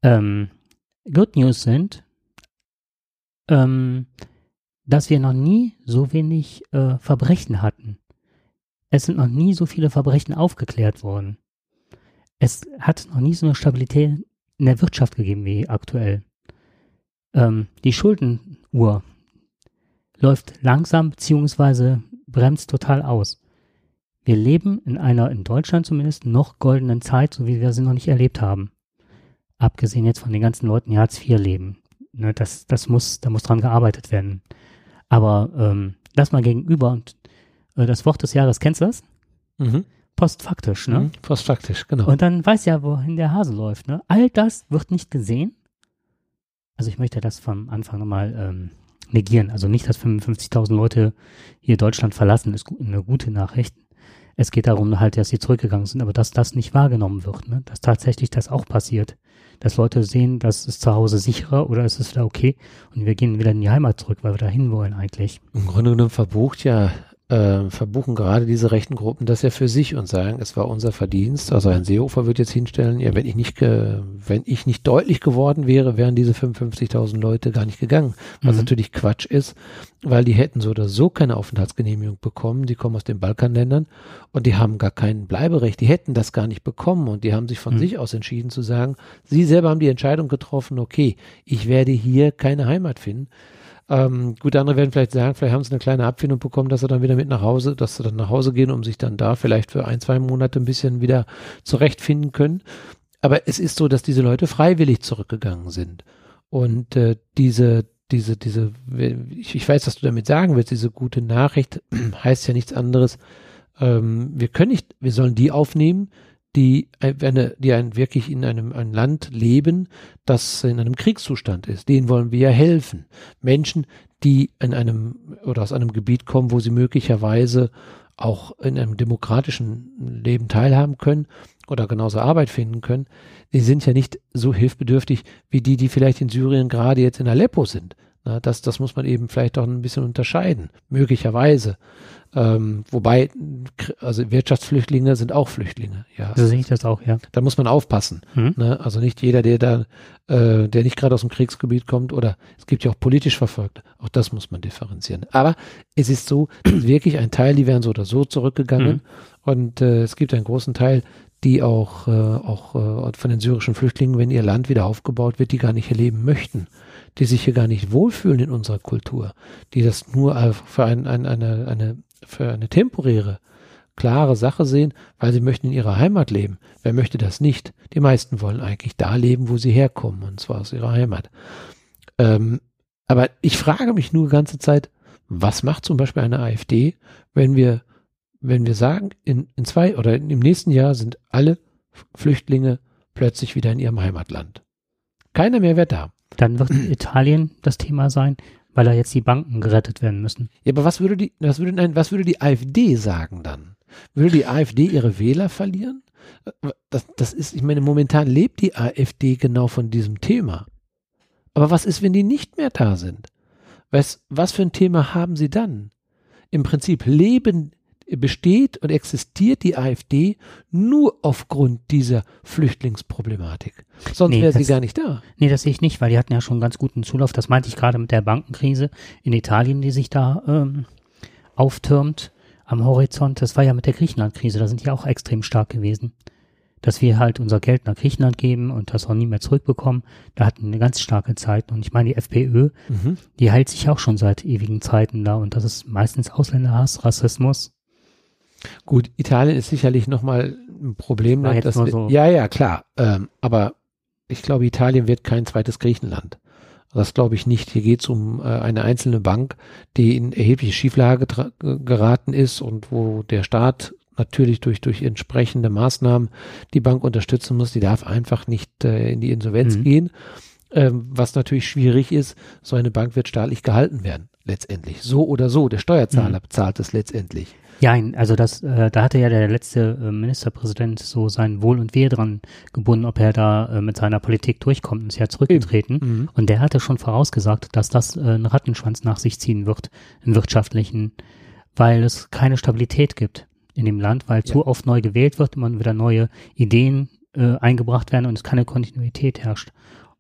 Ähm, Good News sind, ähm, dass wir noch nie so wenig äh, Verbrechen hatten. Es sind noch nie so viele Verbrechen aufgeklärt worden. Es hat noch nie so eine Stabilität in der Wirtschaft gegeben wie aktuell. Ähm, die Schuldenuhr läuft langsam beziehungsweise bremst total aus. Wir leben in einer, in Deutschland zumindest, noch goldenen Zeit, so wie wir sie noch nicht erlebt haben. Abgesehen jetzt von den ganzen Leuten, die Hartz IV leben. Ne, das, das muss, da muss dran gearbeitet werden. Aber ähm, das mal gegenüber und äh, das Wort des Jahres, kennst du das? Mhm. Postfaktisch, ne? Mhm, postfaktisch, genau. Und dann weiß ja, wohin der Hase läuft, ne? All das wird nicht gesehen. Also ich möchte das vom Anfang nochmal ähm, negieren. Also nicht, dass 55.000 Leute hier Deutschland verlassen, ist eine gute Nachricht. Es geht darum halt, dass sie zurückgegangen sind, aber dass das nicht wahrgenommen wird, ne? dass tatsächlich das auch passiert. Dass Leute sehen, das ist zu Hause sicherer oder ist es wieder okay und wir gehen wieder in die Heimat zurück, weil wir da hin wollen eigentlich. Im Grunde genommen verbucht ja äh, verbuchen gerade diese rechten Gruppen das ja für sich und sagen, es war unser Verdienst. Also ein Seehofer wird jetzt hinstellen, ja, wenn ich nicht, wenn ich nicht deutlich geworden wäre, wären diese 55.000 Leute gar nicht gegangen. Was mhm. natürlich Quatsch ist, weil die hätten so oder so keine Aufenthaltsgenehmigung bekommen. Die kommen aus den Balkanländern und die haben gar kein Bleiberecht. Die hätten das gar nicht bekommen und die haben sich von mhm. sich aus entschieden zu sagen, sie selber haben die Entscheidung getroffen, okay, ich werde hier keine Heimat finden. Ähm, gut, andere werden vielleicht sagen, vielleicht haben sie eine kleine Abfindung bekommen, dass sie dann wieder mit nach Hause, dass sie dann nach Hause gehen, um sich dann da vielleicht für ein, zwei Monate ein bisschen wieder zurechtfinden können. Aber es ist so, dass diese Leute freiwillig zurückgegangen sind. Und äh, diese, diese, diese, ich, ich weiß, was du damit sagen willst, diese gute Nachricht heißt ja nichts anderes. Ähm, wir können nicht, wir sollen die aufnehmen, die, eine, die ein, wirklich in einem ein Land leben, das in einem Kriegszustand ist. Denen wollen wir ja helfen. Menschen, die in einem oder aus einem Gebiet kommen, wo sie möglicherweise auch in einem demokratischen Leben teilhaben können oder genauso Arbeit finden können, die sind ja nicht so hilfbedürftig wie die, die vielleicht in Syrien gerade jetzt in Aleppo sind. Das, das muss man eben vielleicht auch ein bisschen unterscheiden, möglicherweise. Ähm, wobei, also Wirtschaftsflüchtlinge sind auch Flüchtlinge, ja. So sehe ich das auch, ja. Da muss man aufpassen. Mhm. Ne? Also nicht jeder, der da, äh, der nicht gerade aus dem Kriegsgebiet kommt, oder es gibt ja auch politisch Verfolgte. Auch das muss man differenzieren. Aber es ist so, wirklich ein Teil, die wären so oder so zurückgegangen. Mhm. Und äh, es gibt einen großen Teil, die auch, äh, auch äh, von den syrischen Flüchtlingen, wenn ihr Land wieder aufgebaut wird, die gar nicht hier leben möchten die sich hier gar nicht wohlfühlen in unserer Kultur, die das nur für ein, ein, eine, eine für eine temporäre, klare Sache sehen, weil sie möchten in ihrer Heimat leben. Wer möchte das nicht? Die meisten wollen eigentlich da leben, wo sie herkommen, und zwar aus ihrer Heimat. Ähm, aber ich frage mich nur die ganze Zeit, was macht zum Beispiel eine AfD, wenn wir, wenn wir sagen, in, in zwei oder im nächsten Jahr sind alle Flüchtlinge plötzlich wieder in ihrem Heimatland. Keiner mehr wird da. Dann wird Italien das Thema sein weil da jetzt die Banken gerettet werden müssen. Ja, aber was würde die, was würde, nein, was würde die AfD sagen dann? Würde die AfD ihre Wähler verlieren? Das, das ist, ich meine, momentan lebt die AfD genau von diesem Thema. Aber was ist, wenn die nicht mehr da sind? Was, was für ein Thema haben sie dann? Im Prinzip leben besteht und existiert die AfD nur aufgrund dieser Flüchtlingsproblematik. Sonst nee, wäre sie gar nicht da. Nee, das sehe ich nicht, weil die hatten ja schon einen ganz guten Zulauf. Das meinte ich gerade mit der Bankenkrise in Italien, die sich da ähm, auftürmt am Horizont. Das war ja mit der Griechenland-Krise, da sind die auch extrem stark gewesen. Dass wir halt unser Geld nach Griechenland geben und das auch nie mehr zurückbekommen, da hatten wir eine ganz starke Zeit. Und ich meine, die FPÖ, mhm. die hält sich auch schon seit ewigen Zeiten da und das ist meistens Ausländerhass, Rassismus Gut, Italien ist sicherlich nochmal ein Problem. Jetzt dass, so. Ja, ja, klar. Ähm, aber ich glaube, Italien wird kein zweites Griechenland. Das glaube ich nicht. Hier geht es um äh, eine einzelne Bank, die in erhebliche Schieflage geraten ist und wo der Staat natürlich durch, durch entsprechende Maßnahmen die Bank unterstützen muss. Die darf einfach nicht äh, in die Insolvenz mhm. gehen. Ähm, was natürlich schwierig ist, so eine Bank wird staatlich gehalten werden, letztendlich. So oder so. Der Steuerzahler mhm. bezahlt es letztendlich. Ja, also das, äh, da hatte ja der letzte äh, Ministerpräsident so sein Wohl und Wehe dran gebunden, ob er da äh, mit seiner Politik durchkommt und ist ja zurückgetreten. Mhm. Und der hatte schon vorausgesagt, dass das äh, einen Rattenschwanz nach sich ziehen wird, einen wirtschaftlichen, weil es keine Stabilität gibt in dem Land, weil ja. zu oft neu gewählt wird, immer wieder neue Ideen äh, eingebracht werden und es keine Kontinuität herrscht.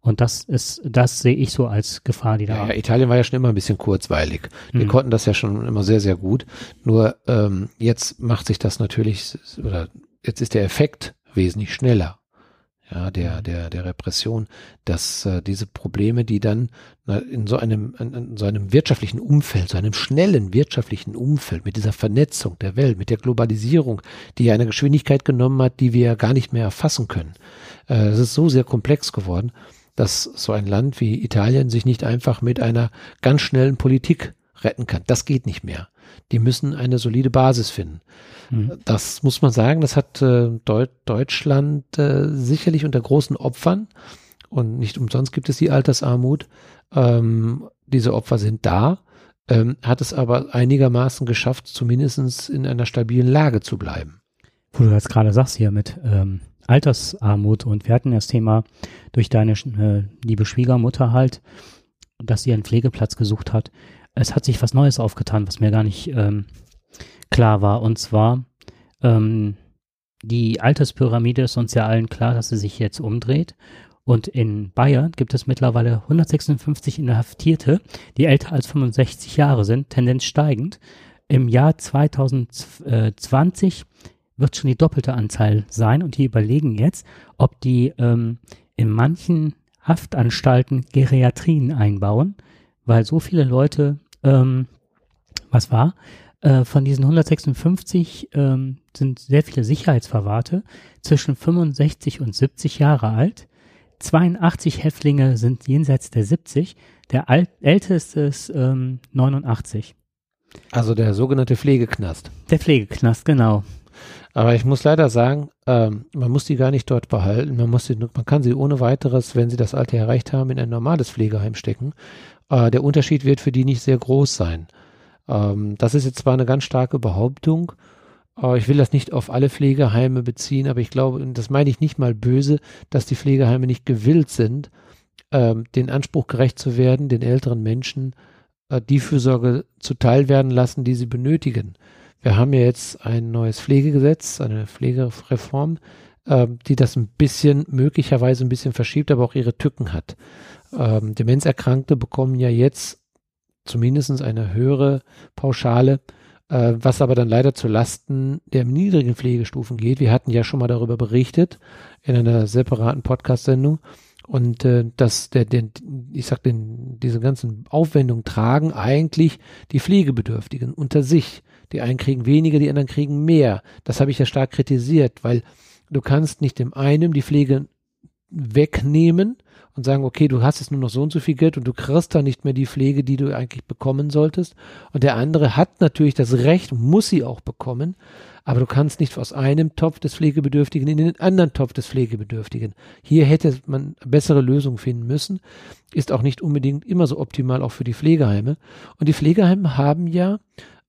Und das ist, das sehe ich so als Gefahr, die da. Ja, ja, Italien war ja schon immer ein bisschen kurzweilig. Die mhm. konnten das ja schon immer sehr, sehr gut. Nur ähm, jetzt macht sich das natürlich, oder jetzt ist der Effekt wesentlich schneller. Ja, der, mhm. der, der Repression, dass äh, diese Probleme, die dann na, in so einem, in, in so einem wirtschaftlichen Umfeld, so einem schnellen wirtschaftlichen Umfeld, mit dieser Vernetzung der Welt, mit der Globalisierung, die ja eine Geschwindigkeit genommen hat, die wir gar nicht mehr erfassen können. Äh, es ist so sehr komplex geworden dass so ein Land wie Italien sich nicht einfach mit einer ganz schnellen Politik retten kann. Das geht nicht mehr. Die müssen eine solide Basis finden. Mhm. Das muss man sagen, das hat äh, Deut Deutschland äh, sicherlich unter großen Opfern und nicht umsonst gibt es die Altersarmut. Ähm, diese Opfer sind da, ähm, hat es aber einigermaßen geschafft, zumindest in einer stabilen Lage zu bleiben. Wo du jetzt gerade sagst hier mit ähm, Altersarmut und wir hatten das Thema durch deine äh, liebe Schwiegermutter halt, dass sie einen Pflegeplatz gesucht hat. Es hat sich was Neues aufgetan, was mir gar nicht ähm, klar war. Und zwar ähm, die Alterspyramide ist uns ja allen klar, dass sie sich jetzt umdreht. Und in Bayern gibt es mittlerweile 156 Inhaftierte, die älter als 65 Jahre sind, Tendenz steigend. Im Jahr 2020 wird schon die doppelte Anzahl sein und die überlegen jetzt, ob die ähm, in manchen Haftanstalten Geriatrien einbauen, weil so viele Leute, ähm, was war, äh, von diesen 156 ähm, sind sehr viele Sicherheitsverwahrte zwischen 65 und 70 Jahre alt. 82 Häftlinge sind jenseits der 70, der alt, älteste ist ähm, 89. Also der sogenannte Pflegeknast. Der Pflegeknast, genau. Aber ich muss leider sagen, ähm, man muss die gar nicht dort behalten. Man, muss sie, man kann sie ohne weiteres, wenn sie das Alter erreicht haben, in ein normales Pflegeheim stecken. Äh, der Unterschied wird für die nicht sehr groß sein. Ähm, das ist jetzt zwar eine ganz starke Behauptung, äh, ich will das nicht auf alle Pflegeheime beziehen, aber ich glaube, das meine ich nicht mal böse, dass die Pflegeheime nicht gewillt sind, ähm, den Anspruch gerecht zu werden, den älteren Menschen äh, die Fürsorge zuteil werden lassen, die sie benötigen. Wir haben ja jetzt ein neues Pflegegesetz, eine Pflegereform, äh, die das ein bisschen, möglicherweise ein bisschen verschiebt, aber auch ihre Tücken hat. Ähm, Demenzerkrankte bekommen ja jetzt zumindest eine höhere Pauschale, äh, was aber dann leider zu Lasten der niedrigen Pflegestufen geht. Wir hatten ja schon mal darüber berichtet in einer separaten Podcast-Sendung. Und äh, dass der, der, ich sag den, diese ganzen Aufwendungen tragen eigentlich die Pflegebedürftigen unter sich. Die einen kriegen weniger, die anderen kriegen mehr. Das habe ich ja stark kritisiert, weil du kannst nicht dem einen die Pflege wegnehmen und sagen, okay, du hast jetzt nur noch so und so viel Geld und du kriegst da nicht mehr die Pflege, die du eigentlich bekommen solltest. Und der andere hat natürlich das Recht, muss sie auch bekommen, aber du kannst nicht aus einem Topf des Pflegebedürftigen in den anderen Topf des Pflegebedürftigen. Hier hätte man bessere Lösungen finden müssen. Ist auch nicht unbedingt immer so optimal auch für die Pflegeheime. Und die Pflegeheime haben ja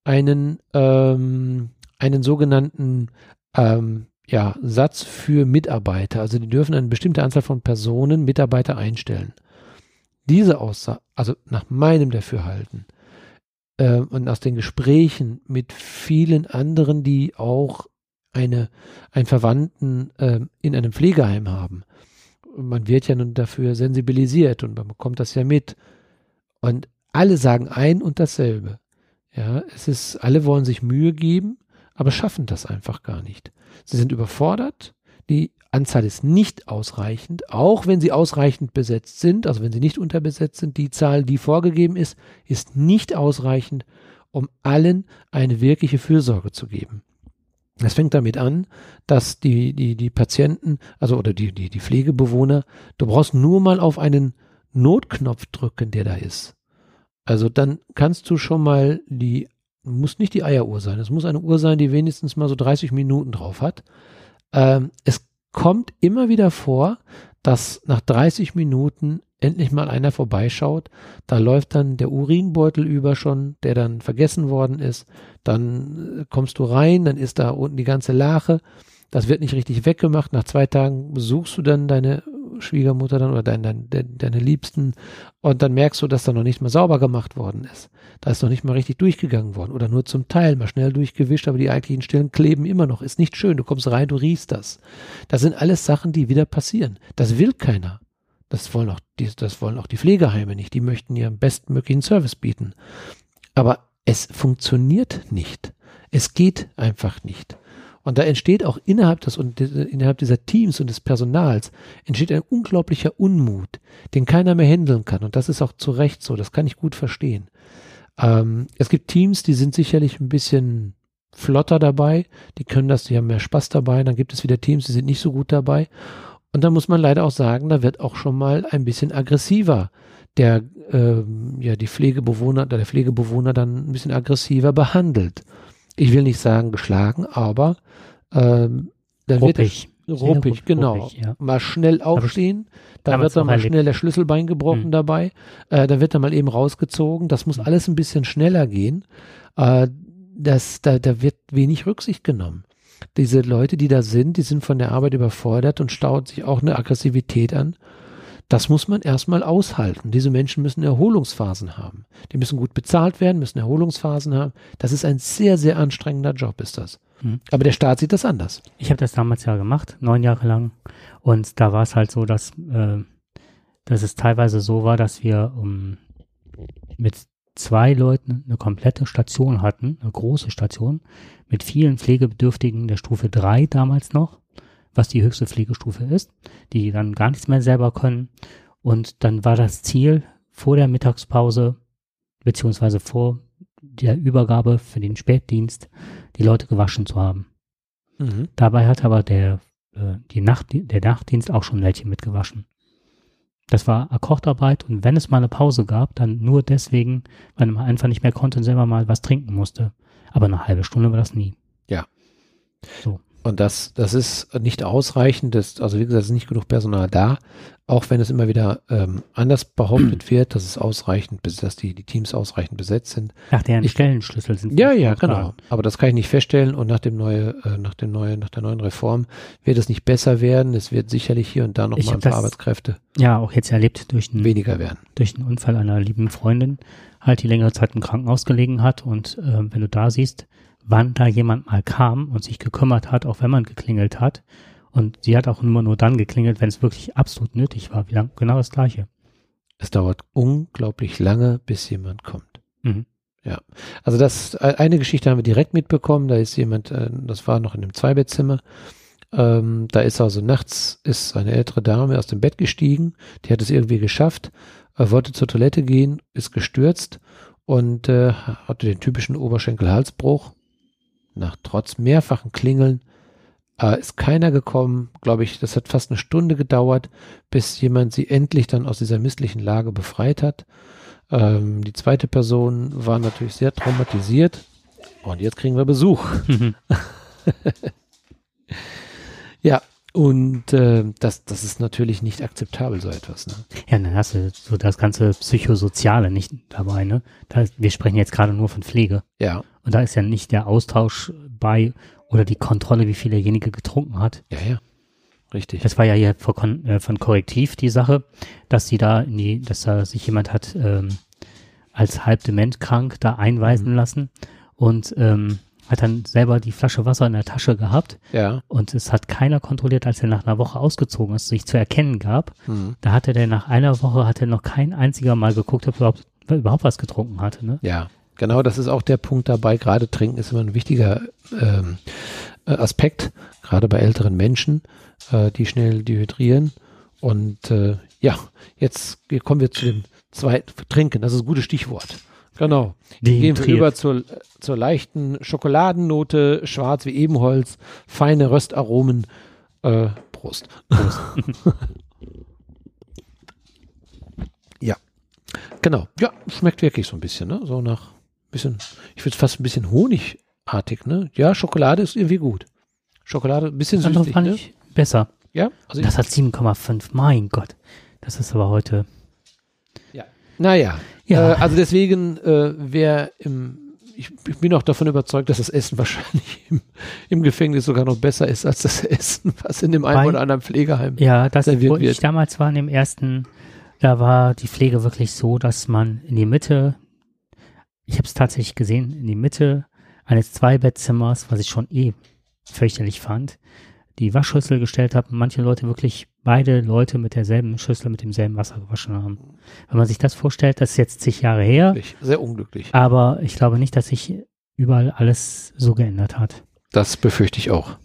einen, ähm, einen sogenannten ähm, ja, Satz für Mitarbeiter. Also die dürfen eine bestimmte Anzahl von Personen, Mitarbeiter einstellen. Diese Aussage, also nach meinem Dafürhalten äh, und aus den Gesprächen mit vielen anderen, die auch eine, einen Verwandten äh, in einem Pflegeheim haben, man wird ja nun dafür sensibilisiert und man bekommt das ja mit. Und alle sagen ein und dasselbe. Ja, es ist, alle wollen sich Mühe geben, aber schaffen das einfach gar nicht. Sie sind überfordert, die Anzahl ist nicht ausreichend, auch wenn sie ausreichend besetzt sind, also wenn sie nicht unterbesetzt sind, die Zahl, die vorgegeben ist, ist nicht ausreichend, um allen eine wirkliche Fürsorge zu geben. Das fängt damit an, dass die, die, die Patienten, also oder die, die, die Pflegebewohner, du brauchst nur mal auf einen Notknopf drücken, der da ist. Also dann kannst du schon mal die, muss nicht die Eieruhr sein, es muss eine Uhr sein, die wenigstens mal so 30 Minuten drauf hat. Ähm, es kommt immer wieder vor, dass nach 30 Minuten endlich mal einer vorbeischaut. Da läuft dann der Urinbeutel über schon, der dann vergessen worden ist. Dann äh, kommst du rein, dann ist da unten die ganze Lache. Das wird nicht richtig weggemacht. Nach zwei Tagen besuchst du dann deine Schwiegermutter dann oder deine, deine, deine Liebsten und dann merkst du, dass da noch nicht mal sauber gemacht worden ist. Da ist noch nicht mal richtig durchgegangen worden oder nur zum Teil mal schnell durchgewischt, aber die eigentlichen Stellen kleben immer noch. Ist nicht schön. Du kommst rein, du riechst das. Das sind alles Sachen, die wieder passieren. Das will keiner. Das wollen auch die, das wollen auch die Pflegeheime nicht. Die möchten ihren bestmöglichen Service bieten. Aber es funktioniert nicht. Es geht einfach nicht. Und da entsteht auch innerhalb, des, innerhalb dieser Teams und des Personals entsteht ein unglaublicher Unmut, den keiner mehr handeln kann. Und das ist auch zu Recht so. Das kann ich gut verstehen. Ähm, es gibt Teams, die sind sicherlich ein bisschen flotter dabei, die können das, die haben mehr Spaß dabei. Dann gibt es wieder Teams, die sind nicht so gut dabei. Und da muss man leider auch sagen, da wird auch schon mal ein bisschen aggressiver der, ähm, ja, die Pflegebewohner, der Pflegebewohner dann ein bisschen aggressiver behandelt. Ich will nicht sagen geschlagen, aber ähm, dann ruppig. wird ruppig, genau. Ruppig, ja. Mal schnell aufstehen, da wird dann mal schnell der Schlüsselbein gebrochen hm. dabei, äh, da wird dann mal eben rausgezogen. Das muss hm. alles ein bisschen schneller gehen. Äh, das, da, da wird wenig Rücksicht genommen. Diese Leute, die da sind, die sind von der Arbeit überfordert und staut sich auch eine Aggressivität an. Das muss man erstmal aushalten. Diese Menschen müssen Erholungsphasen haben. Die müssen gut bezahlt werden, müssen Erholungsphasen haben. Das ist ein sehr, sehr anstrengender Job, ist das. Mhm. Aber der Staat sieht das anders. Ich habe das damals ja gemacht, neun Jahre lang. Und da war es halt so, dass, äh, dass es teilweise so war, dass wir um, mit zwei Leuten eine komplette Station hatten, eine große Station, mit vielen Pflegebedürftigen der Stufe 3 damals noch, was die höchste Pflegestufe ist, die dann gar nichts mehr selber können. Und dann war das Ziel, vor der Mittagspause, beziehungsweise vor der Übergabe für den Spätdienst, die Leute gewaschen zu haben. Mhm. Dabei hat aber der, äh, die Nacht, der Nachtdienst auch schon welche mitgewaschen. Das war Akkordarbeit und wenn es mal eine Pause gab, dann nur deswegen, weil man einfach nicht mehr konnte und selber mal was trinken musste. Aber eine halbe Stunde war das nie. Ja. So. Und das, das ist nicht ausreichend. Das, also wie gesagt, es ist nicht genug Personal da. Auch wenn es immer wieder ähm, anders behauptet wird, dass es ausreichend, dass die, die Teams ausreichend besetzt sind. Nach deren ich, Stellenschlüssel sind. Ja, ja, genau. Aber das kann ich nicht feststellen. Und nach dem neue, äh, nach dem neuen, nach der neuen Reform wird es nicht besser werden. Es wird sicherlich hier und da noch ich mal ein paar das, Arbeitskräfte. Ja, auch jetzt erlebt durch einen, weniger werden. Durch einen Unfall einer lieben Freundin, halt die längere Zeit im Krankenhaus gelegen hat. Und äh, wenn du da siehst, wann da jemand mal kam und sich gekümmert hat, auch wenn man geklingelt hat. Und sie hat auch immer nur dann geklingelt, wenn es wirklich absolut nötig war. Wie lang? Genau das Gleiche. Es dauert unglaublich lange, bis jemand kommt. Mhm. Ja, also das äh, eine Geschichte haben wir direkt mitbekommen. Da ist jemand, äh, das war noch in einem Zweibettzimmer. Ähm, da ist also nachts ist eine ältere Dame aus dem Bett gestiegen. Die hat es irgendwie geschafft, wollte zur Toilette gehen, ist gestürzt und äh, hatte den typischen Oberschenkel-Halsbruch nach trotz mehrfachen Klingeln äh, ist keiner gekommen. Glaube ich, das hat fast eine Stunde gedauert, bis jemand sie endlich dann aus dieser misslichen Lage befreit hat. Ähm, die zweite Person war natürlich sehr traumatisiert. Und jetzt kriegen wir Besuch. ja, und äh, das, das ist natürlich nicht akzeptabel, so etwas. Ne? Ja, dann hast du so das ganze Psychosoziale nicht dabei. Ne? Da, wir sprechen jetzt gerade nur von Pflege. Ja. Und da ist ja nicht der Austausch bei oder die Kontrolle, wie viel derjenige getrunken hat. Ja, ja. Richtig. Das war ja hier von, äh, von Korrektiv die Sache, dass sie da in die, dass da sich jemand hat ähm, als halb dement krank da einweisen mhm. lassen und ähm, hat dann selber die Flasche Wasser in der Tasche gehabt. Ja. Und es hat keiner kontrolliert, als er nach einer Woche ausgezogen ist, sich zu erkennen gab. Mhm. Da hatte der nach einer Woche, hat er noch kein einziger Mal geguckt, ob er überhaupt, überhaupt was getrunken hatte. Ne? Ja, genau, das ist auch der Punkt dabei. Gerade trinken ist immer ein wichtiger ähm, äh, Aspekt, gerade bei älteren Menschen, äh, die schnell dehydrieren. Und äh, ja, jetzt kommen wir zu dem zweiten, Trinken, das ist ein gutes Stichwort. Genau. Gehen wir über zur, zur leichten Schokoladennote, schwarz wie Ebenholz, feine Röstaromen. Äh, Prost. Prost. ja. Genau. Ja, schmeckt wirklich so ein bisschen, ne? So nach bisschen, ich würde fast ein bisschen honigartig, ne? Ja, Schokolade ist irgendwie gut. Schokolade, ein bisschen süßlich, fand ne? ich besser. Ja? Also das hat 7,5. Mein Gott. Das ist aber heute. Ja. Naja. Ja. Äh, also deswegen, äh, wer im ich, ich, bin auch davon überzeugt, dass das Essen wahrscheinlich im, im, Gefängnis sogar noch besser ist als das Essen, was in dem einen oder anderen Pflegeheim Ja, das, wo wird. ich damals war in dem ersten, da war die Pflege wirklich so, dass man in die Mitte, ich habe es tatsächlich gesehen, in die Mitte eines Zwei-Bettzimmers, was ich schon eh fürchterlich fand, die Waschschüssel gestellt habe und manche Leute wirklich beide Leute mit derselben Schüssel, mit demselben Wasser gewaschen haben. Wenn man sich das vorstellt, das ist jetzt zig Jahre her. Sehr unglücklich. Aber ich glaube nicht, dass sich überall alles so geändert hat. Das befürchte ich auch.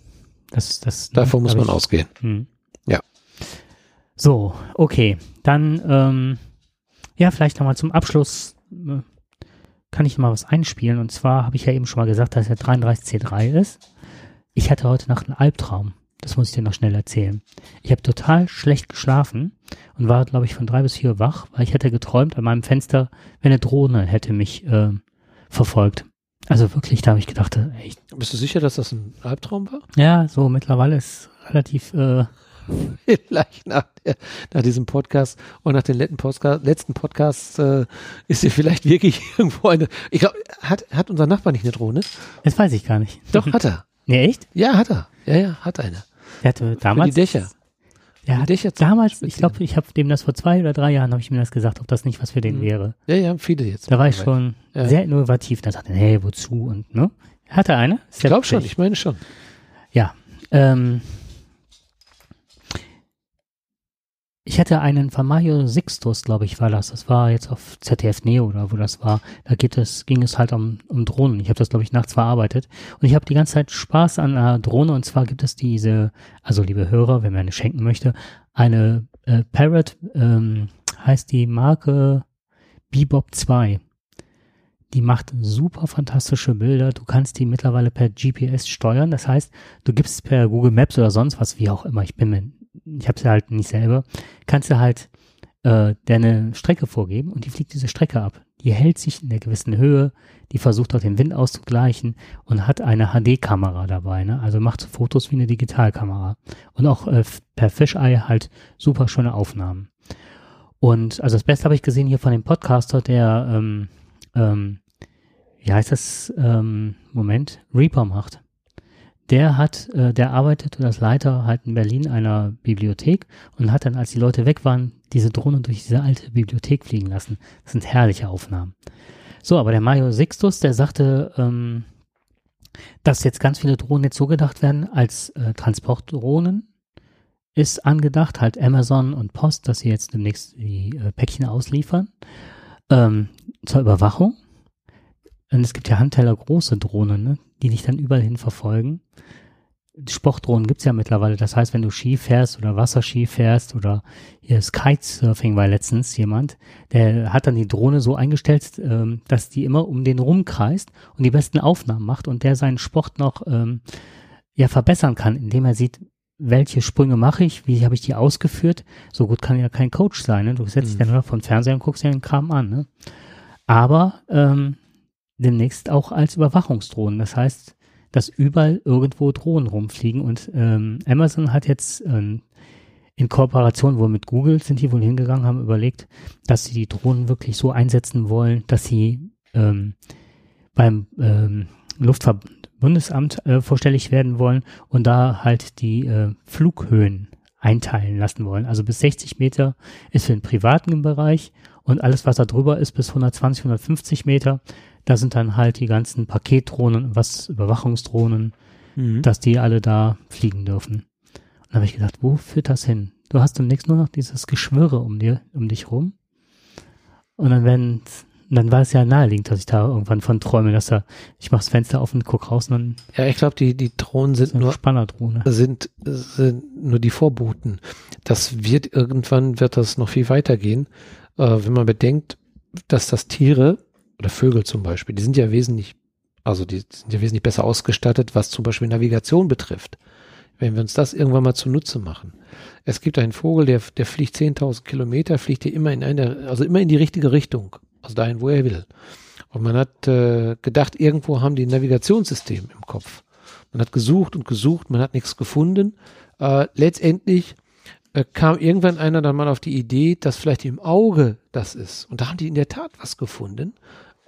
Das, das, Davon muss man ich, ausgehen. Hm. Ja. So, okay. Dann, ähm, ja, vielleicht nochmal zum Abschluss äh, kann ich mal was einspielen. Und zwar habe ich ja eben schon mal gesagt, dass er 33C3 ist. Ich hatte heute Nacht einen Albtraum. Das muss ich dir noch schnell erzählen. Ich habe total schlecht geschlafen und war, glaube ich, von drei bis vier wach, weil ich hätte geträumt an meinem Fenster, wenn eine Drohne hätte mich äh, verfolgt. Also wirklich, da habe ich gedacht, äh, ey, Bist du sicher, dass das ein Albtraum war? Ja, so mittlerweile ist relativ äh, vielleicht nach, der, nach diesem Podcast und nach den letzten, Podcast, letzten Podcasts äh, ist sie vielleicht wirklich irgendwo eine. Ich glaube, hat, hat unser Nachbar nicht eine Drohne? Das weiß ich gar nicht. Doch, hat er. Nee, echt? Ja, hat er. Ja, ja, hat eine. Der hatte damals. Für die Dächer. Ja, Dächer damals, ich glaube, ich habe dem das vor zwei oder drei Jahren, habe ich mir das gesagt, ob das nicht was für den mhm. wäre. Ja, ja, viele jetzt. Da war ich schon ja. sehr innovativ. Da dachte ich, hey, wozu? Und, ne? Hatte eine? ich glaube schon, ich meine schon. Ja. Ähm, Ich hatte einen von Mario Sixtus, glaube ich, war das. Das war jetzt auf ZDF Neo oder wo das war. Da geht es, ging es halt um, um Drohnen. Ich habe das, glaube ich, nachts verarbeitet. Und ich habe die ganze Zeit Spaß an einer Drohne. Und zwar gibt es diese, also liebe Hörer, wenn man eine schenken möchte, eine äh, Parrot, ähm, heißt die Marke Bebop 2. Die macht super fantastische Bilder. Du kannst die mittlerweile per GPS steuern. Das heißt, du gibst per Google Maps oder sonst was, wie auch immer, ich bin mir ich habe sie halt nicht selber, kannst du halt äh, deine Strecke vorgeben und die fliegt diese Strecke ab. Die hält sich in der gewissen Höhe, die versucht auch den Wind auszugleichen und hat eine HD-Kamera dabei, ne? also macht Fotos wie eine Digitalkamera und auch äh, per Fisheye halt super schöne Aufnahmen. Und also das Beste habe ich gesehen hier von dem Podcaster, der, ähm, ähm, wie heißt das, ähm, Moment, Reaper macht der hat, äh, der arbeitet als Leiter halt in Berlin einer Bibliothek und hat dann, als die Leute weg waren, diese Drohne durch diese alte Bibliothek fliegen lassen. Das sind herrliche Aufnahmen. So, aber der Mario Sixtus, der sagte, ähm, dass jetzt ganz viele Drohnen jetzt so gedacht werden als äh, Transportdrohnen ist angedacht, halt Amazon und Post, dass sie jetzt demnächst die äh, Päckchen ausliefern ähm, zur Überwachung. Und es gibt ja Handteller große Drohnen, ne, die dich dann überall hin verfolgen. Sportdrohnen gibt's ja mittlerweile. Das heißt, wenn du Ski fährst oder Wasserski fährst oder hier ist Kitesurfing war letztens jemand, der hat dann die Drohne so eingestellt, ähm, dass die immer um den rumkreist und die besten Aufnahmen macht und der seinen Sport noch ähm, ja verbessern kann, indem er sieht, welche Sprünge mache ich, wie habe ich die ausgeführt. So gut kann ja kein Coach sein. Ne? Du setzt mhm. dich dann nur von Fernseher und guckst dir den Kram an. Ne? Aber ähm, demnächst auch als Überwachungsdrohnen. Das heißt, dass überall irgendwo Drohnen rumfliegen und ähm, Amazon hat jetzt ähm, in Kooperation wohl mit Google sind die wohl hingegangen, haben überlegt, dass sie die Drohnen wirklich so einsetzen wollen, dass sie ähm, beim ähm, Luftfahrtbundesamt äh, vorstellig werden wollen und da halt die äh, Flughöhen einteilen lassen wollen. Also bis 60 Meter ist für den privaten Bereich und alles, was da drüber ist, bis 120, 150 Meter, da sind dann halt die ganzen Paketdrohnen, was Überwachungsdrohnen, mhm. dass die alle da fliegen dürfen. Und da habe ich gedacht, wo führt das hin? Du hast demnächst nur noch dieses Geschwirre um dir, um dich rum. Und dann werden, dann war es ja naheliegend, dass ich da irgendwann von träume, dass da, ich mach's Fenster auf und guck raus und dann. Ja, ich glaube, die, die Drohnen sind nur, Spannerdrohne. Sind, sind nur die Vorboten. Das wird irgendwann, wird das noch viel weitergehen, äh, wenn man bedenkt, dass das Tiere oder Vögel zum Beispiel, die sind ja wesentlich, also die sind ja wesentlich besser ausgestattet, was zum Beispiel Navigation betrifft. Wenn wir uns das irgendwann mal zunutze machen. Es gibt einen Vogel, der, der fliegt 10.000 Kilometer, fliegt hier immer in eine, also immer in die richtige Richtung, also dahin, wo er will. Und man hat äh, gedacht, irgendwo haben die ein Navigationssystem im Kopf. Man hat gesucht und gesucht, man hat nichts gefunden, Äh, letztendlich äh, kam irgendwann einer dann mal auf die Idee, dass vielleicht im Auge das ist. Und da haben die in der Tat was gefunden.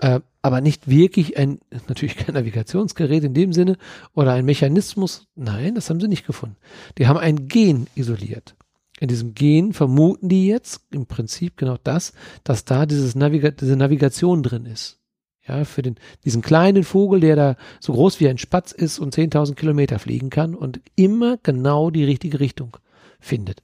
Äh, aber nicht wirklich ein, natürlich kein Navigationsgerät in dem Sinne oder ein Mechanismus. Nein, das haben sie nicht gefunden. Die haben ein Gen isoliert. In diesem Gen vermuten die jetzt im Prinzip genau das, dass da dieses Naviga diese Navigation drin ist. Ja, für den, diesen kleinen Vogel, der da so groß wie ein Spatz ist und 10.000 Kilometer fliegen kann und immer genau die richtige Richtung findet.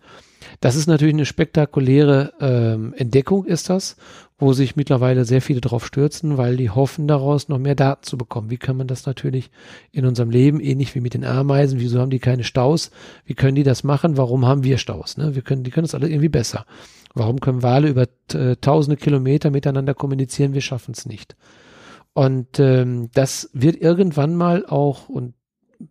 Das ist natürlich eine spektakuläre ähm, Entdeckung, ist das, wo sich mittlerweile sehr viele drauf stürzen, weil die hoffen daraus noch mehr Daten zu bekommen. Wie kann man das natürlich in unserem Leben, ähnlich wie mit den Ameisen, wieso haben die keine Staus? Wie können die das machen? Warum haben wir Staus? Ne? Wir können, die können das alle irgendwie besser. Warum können Wale über äh, tausende Kilometer miteinander kommunizieren? Wir schaffen es nicht. Und ähm, das wird irgendwann mal auch, und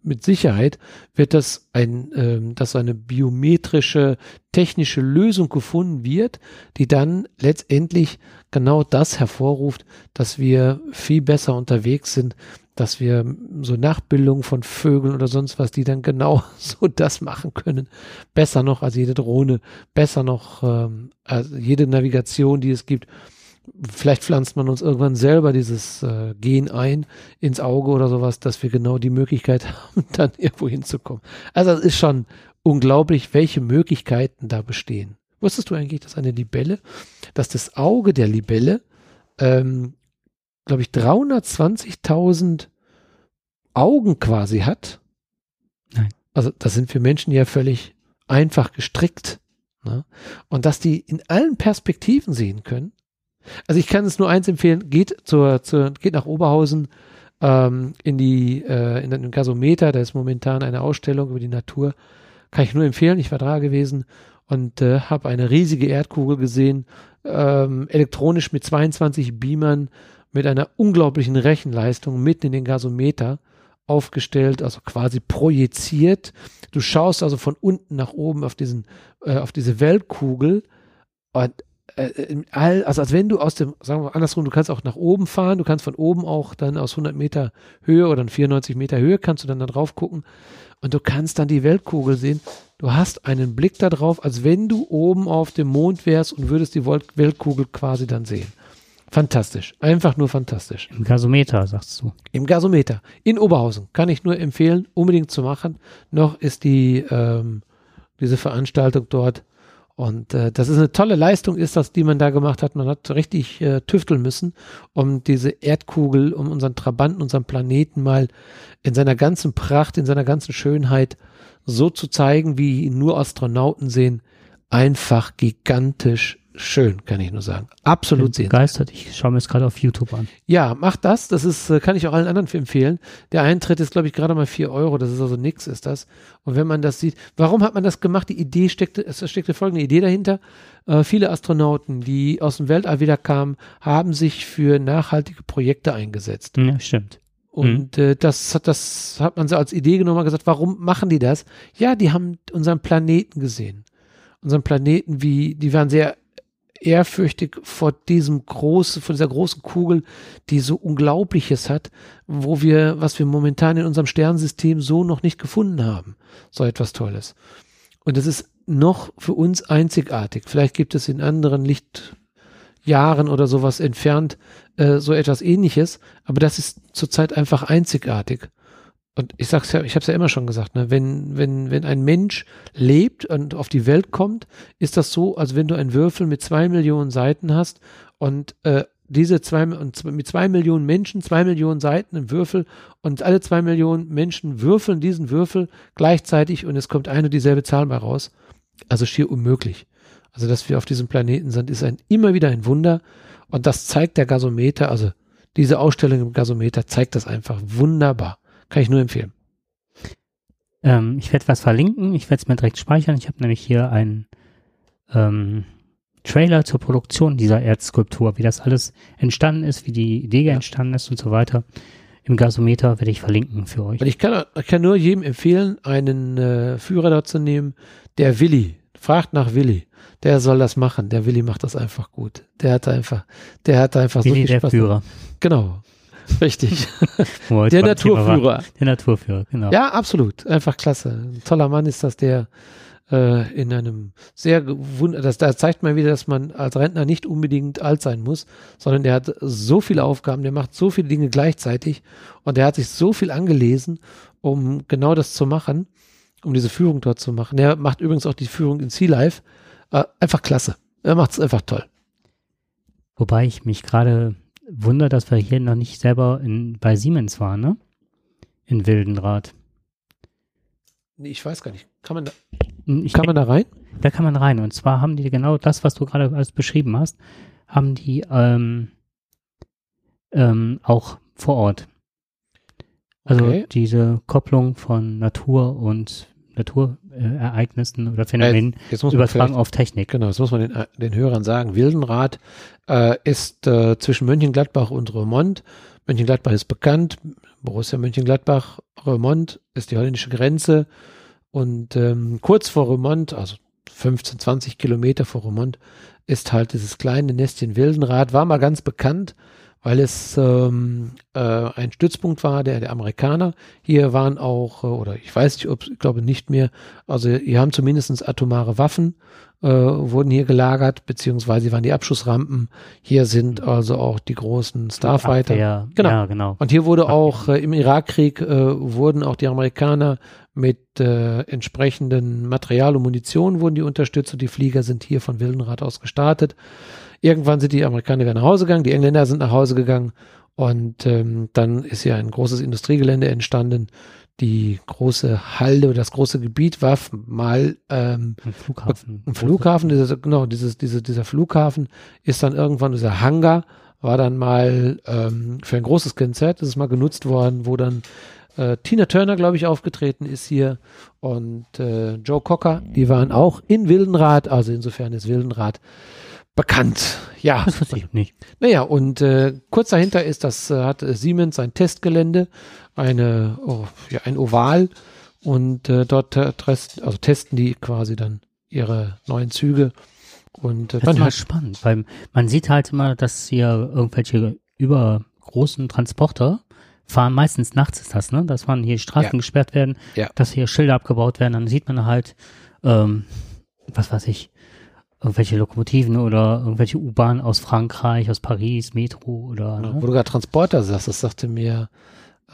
mit Sicherheit wird das ein, ähm, dass eine biometrische technische Lösung gefunden wird, die dann letztendlich genau das hervorruft, dass wir viel besser unterwegs sind, dass wir so Nachbildungen von Vögeln oder sonst was, die dann genau so das machen können, besser noch als jede Drohne, besser noch ähm, als jede Navigation, die es gibt vielleicht pflanzt man uns irgendwann selber dieses äh, Gen ein ins Auge oder sowas, dass wir genau die Möglichkeit haben, dann irgendwo hinzukommen. Also es ist schon unglaublich, welche Möglichkeiten da bestehen. Wusstest du eigentlich, dass eine Libelle, dass das Auge der Libelle, ähm, glaube ich, 320.000 Augen quasi hat? Nein. Also das sind für Menschen ja völlig einfach gestrickt. Ne? Und dass die in allen Perspektiven sehen können also ich kann es nur eins empfehlen, geht zur, zur geht nach Oberhausen ähm, in die äh, in den Gasometer, da ist momentan eine Ausstellung über die Natur. Kann ich nur empfehlen, ich war da gewesen und äh, habe eine riesige Erdkugel gesehen, ähm, elektronisch mit 22 Beamern mit einer unglaublichen Rechenleistung mitten in den Gasometer aufgestellt, also quasi projiziert. Du schaust also von unten nach oben auf diesen, äh, auf diese Weltkugel und äh, all, also als wenn du aus dem, sagen wir mal andersrum, du kannst auch nach oben fahren, du kannst von oben auch dann aus 100 Meter Höhe oder 94 Meter Höhe kannst du dann da drauf gucken und du kannst dann die Weltkugel sehen. Du hast einen Blick da drauf, als wenn du oben auf dem Mond wärst und würdest die Weltkugel quasi dann sehen. Fantastisch. Einfach nur fantastisch. Im Gasometer, sagst du. Im Gasometer. In Oberhausen. Kann ich nur empfehlen, unbedingt zu machen. Noch ist die, ähm, diese Veranstaltung dort und äh, das ist eine tolle Leistung, ist das, die man da gemacht hat. Man hat richtig äh, tüfteln müssen, um diese Erdkugel, um unseren Trabanten, unseren Planeten mal in seiner ganzen Pracht, in seiner ganzen Schönheit so zu zeigen, wie nur Astronauten sehen. Einfach gigantisch schön, kann ich nur sagen. Absolut sehen. Begeistert. Ich schaue mir es gerade auf YouTube an. Ja, macht das. Das ist, äh, kann ich auch allen anderen empfehlen. Der Eintritt ist, glaube ich, gerade mal vier Euro. Das ist also nix, ist das. Und wenn man das sieht, warum hat man das gemacht? Die Idee steckte, es steckte folgende Idee dahinter. Äh, viele Astronauten, die aus dem Weltall wieder kamen, haben sich für nachhaltige Projekte eingesetzt. Ja, stimmt. Und mhm. äh, das, das hat man so als Idee genommen und gesagt, warum machen die das? Ja, die haben unseren Planeten gesehen. Unseren Planeten, wie, die waren sehr ehrfürchtig vor diesem großen, vor dieser großen Kugel, die so Unglaubliches hat, wo wir, was wir momentan in unserem Sternensystem so noch nicht gefunden haben. So etwas Tolles. Und es ist noch für uns einzigartig. Vielleicht gibt es in anderen Lichtjahren oder sowas entfernt äh, so etwas ähnliches, aber das ist zurzeit einfach einzigartig und ich sag's ja, ich habe es ja immer schon gesagt, ne, wenn, wenn, wenn ein Mensch lebt und auf die Welt kommt, ist das so, als wenn du einen Würfel mit zwei Millionen Seiten hast und äh, diese zwei und mit zwei Millionen Menschen, zwei Millionen Seiten im Würfel und alle zwei Millionen Menschen würfeln diesen Würfel gleichzeitig und es kommt eine und dieselbe Zahl bei raus. Also schier unmöglich. Also, dass wir auf diesem Planeten sind, ist ein immer wieder ein Wunder und das zeigt der Gasometer, also diese Ausstellung im Gasometer zeigt das einfach wunderbar. Kann ich nur empfehlen. Ähm, ich werde was verlinken. Ich werde es mir direkt speichern. Ich habe nämlich hier einen ähm, Trailer zur Produktion dieser Erdskulptur, wie das alles entstanden ist, wie die Idee ja. entstanden ist und so weiter. Im Gasometer werde ich verlinken für euch. Ich kann, ich kann nur jedem empfehlen, einen äh, Führer dazu nehmen, der Willi. Fragt nach Willi. Der soll das machen. Der Willi macht das einfach gut. Der hat einfach, der hat einfach Willi so viel Spaß. Der Führer. Genau. Richtig. der Naturführer. Der Naturführer, genau. Ja, absolut. Einfach klasse. Ein toller Mann ist das, der äh, in einem sehr das da zeigt man wieder, dass man als Rentner nicht unbedingt alt sein muss, sondern der hat so viele Aufgaben, der macht so viele Dinge gleichzeitig und der hat sich so viel angelesen, um genau das zu machen, um diese Führung dort zu machen. Der macht übrigens auch die Führung in Sea Life. Äh, einfach klasse. Er macht es einfach toll. Wobei ich mich gerade wundere, dass wir hier noch nicht selber in, bei Siemens waren, ne? In Wildenrad. Nee, ich weiß gar nicht. Kann man da, ich kann man da rein? Da kann man rein. Und zwar haben die genau das, was du gerade alles beschrieben hast, haben die ähm, ähm, auch vor Ort. Also okay. diese Kopplung von Natur und Naturereignissen oder Phänomenen ja, übertragen auf Technik. Genau, das muss man den, den Hörern sagen. Wildenrad äh, ist äh, zwischen Mönchengladbach und Remont. Mönchengladbach ist bekannt. Borussia Mönchengladbach, Remont ist die holländische Grenze. Und ähm, kurz vor Remont, also 15, 20 Kilometer vor Remont, ist halt dieses kleine Nestchen Wildenrad, war mal ganz bekannt, weil es ähm, äh, ein Stützpunkt war der, der Amerikaner. Hier waren auch, äh, oder ich weiß nicht, ob, ich glaube nicht mehr, also hier haben zumindest atomare Waffen äh, wurden hier gelagert, beziehungsweise waren die Abschussrampen. Hier sind also auch die großen Starfighter. Abwehr. Genau. Ja, genau. Und hier wurde auch äh, im Irakkrieg äh, wurden auch die Amerikaner mit äh, entsprechenden Material und Munition wurden die unterstützt und die Flieger sind hier von Wildenrad aus gestartet. Irgendwann sind die Amerikaner wieder nach Hause gegangen, die Engländer sind nach Hause gegangen und ähm, dann ist hier ein großes Industriegelände entstanden die große Halde oder das große Gebiet war mal ähm, ein Flughafen. Ein Flughafen, dieser, genau, dieses, diese, dieser Flughafen ist dann irgendwann, dieser Hangar war dann mal ähm, für ein großes Konzert, das ist mal genutzt worden, wo dann äh, Tina Turner, glaube ich, aufgetreten ist hier und äh, Joe Cocker, die waren auch in Wildenrad, also insofern ist Wildenrad bekannt. Ja. Das wusste ich nicht. Naja, und äh, kurz dahinter ist das, äh, hat Siemens sein Testgelände eine, oh, ja, ein Oval und äh, dort testen, also testen die quasi dann ihre neuen Züge. Und äh, das ist spannend, weil man sieht halt immer, dass hier irgendwelche übergroßen Transporter fahren, meistens nachts ist das, ne? Dass man hier Straßen ja. gesperrt werden, ja. dass hier Schilder abgebaut werden, dann sieht man halt, ähm, was weiß ich, irgendwelche Lokomotiven oder irgendwelche U-Bahnen aus Frankreich, aus Paris, Metro oder. Ne? Wo du gerade Transporter sagst, das sagte mir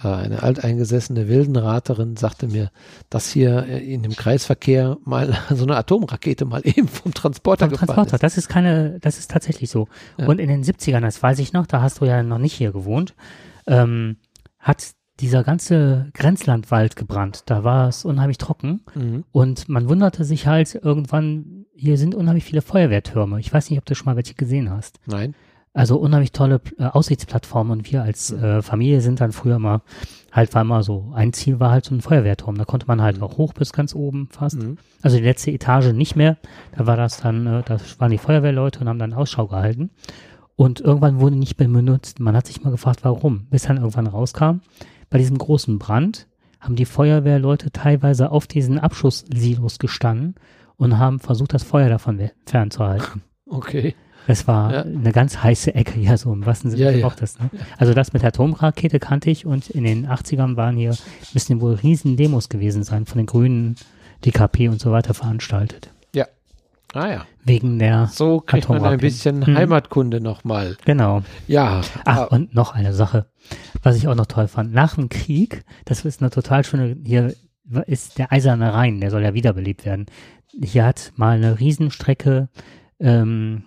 äh, eine alteingesessene Wildenraterin sagte mir, dass hier äh, in dem Kreisverkehr mal so eine Atomrakete mal eben vom Transporter vom Transporter, ist. das ist keine, das ist tatsächlich so. Ja. Und in den 70ern, das weiß ich noch, da hast du ja noch nicht hier gewohnt, ähm, hat dieser ganze Grenzlandwald gebrannt. Da war es unheimlich trocken mhm. und man wunderte sich halt irgendwann, hier sind unheimlich viele Feuerwehrtürme. Ich weiß nicht, ob du schon mal welche gesehen hast. Nein. Also unheimlich tolle äh, Aussichtsplattformen und wir als äh, Familie sind dann früher mal, halt war immer so, ein Ziel war halt so ein Feuerwehrturm. Da konnte man halt mhm. auch hoch bis ganz oben fast. Mhm. Also die letzte Etage nicht mehr. Da war das dann, äh, da waren die Feuerwehrleute und haben dann Ausschau gehalten. Und irgendwann wurde nicht mehr benutzt. Man hat sich mal gefragt, warum. Bis dann irgendwann rauskam, bei diesem großen Brand haben die Feuerwehrleute teilweise auf diesen Abschusssilos gestanden und haben versucht, das Feuer davon fernzuhalten. Okay. Es war ja. eine ganz heiße Ecke, ja, so im wahrsten Sinne ja, ja. das. Ne? Also das mit der Atomrakete kannte ich und in den 80ern waren hier, müssen wohl riesen Demos gewesen sein von den Grünen, DKP und so weiter veranstaltet. Ah ja. Wegen der So kriegt man ein bisschen hm. Heimatkunde nochmal. Genau. Ja. Ach, ah. und noch eine Sache, was ich auch noch toll fand. Nach dem Krieg, das ist eine total schöne, hier ist der Eiserne Rhein, der soll ja wiederbelebt werden. Hier hat mal eine Riesenstrecke ähm,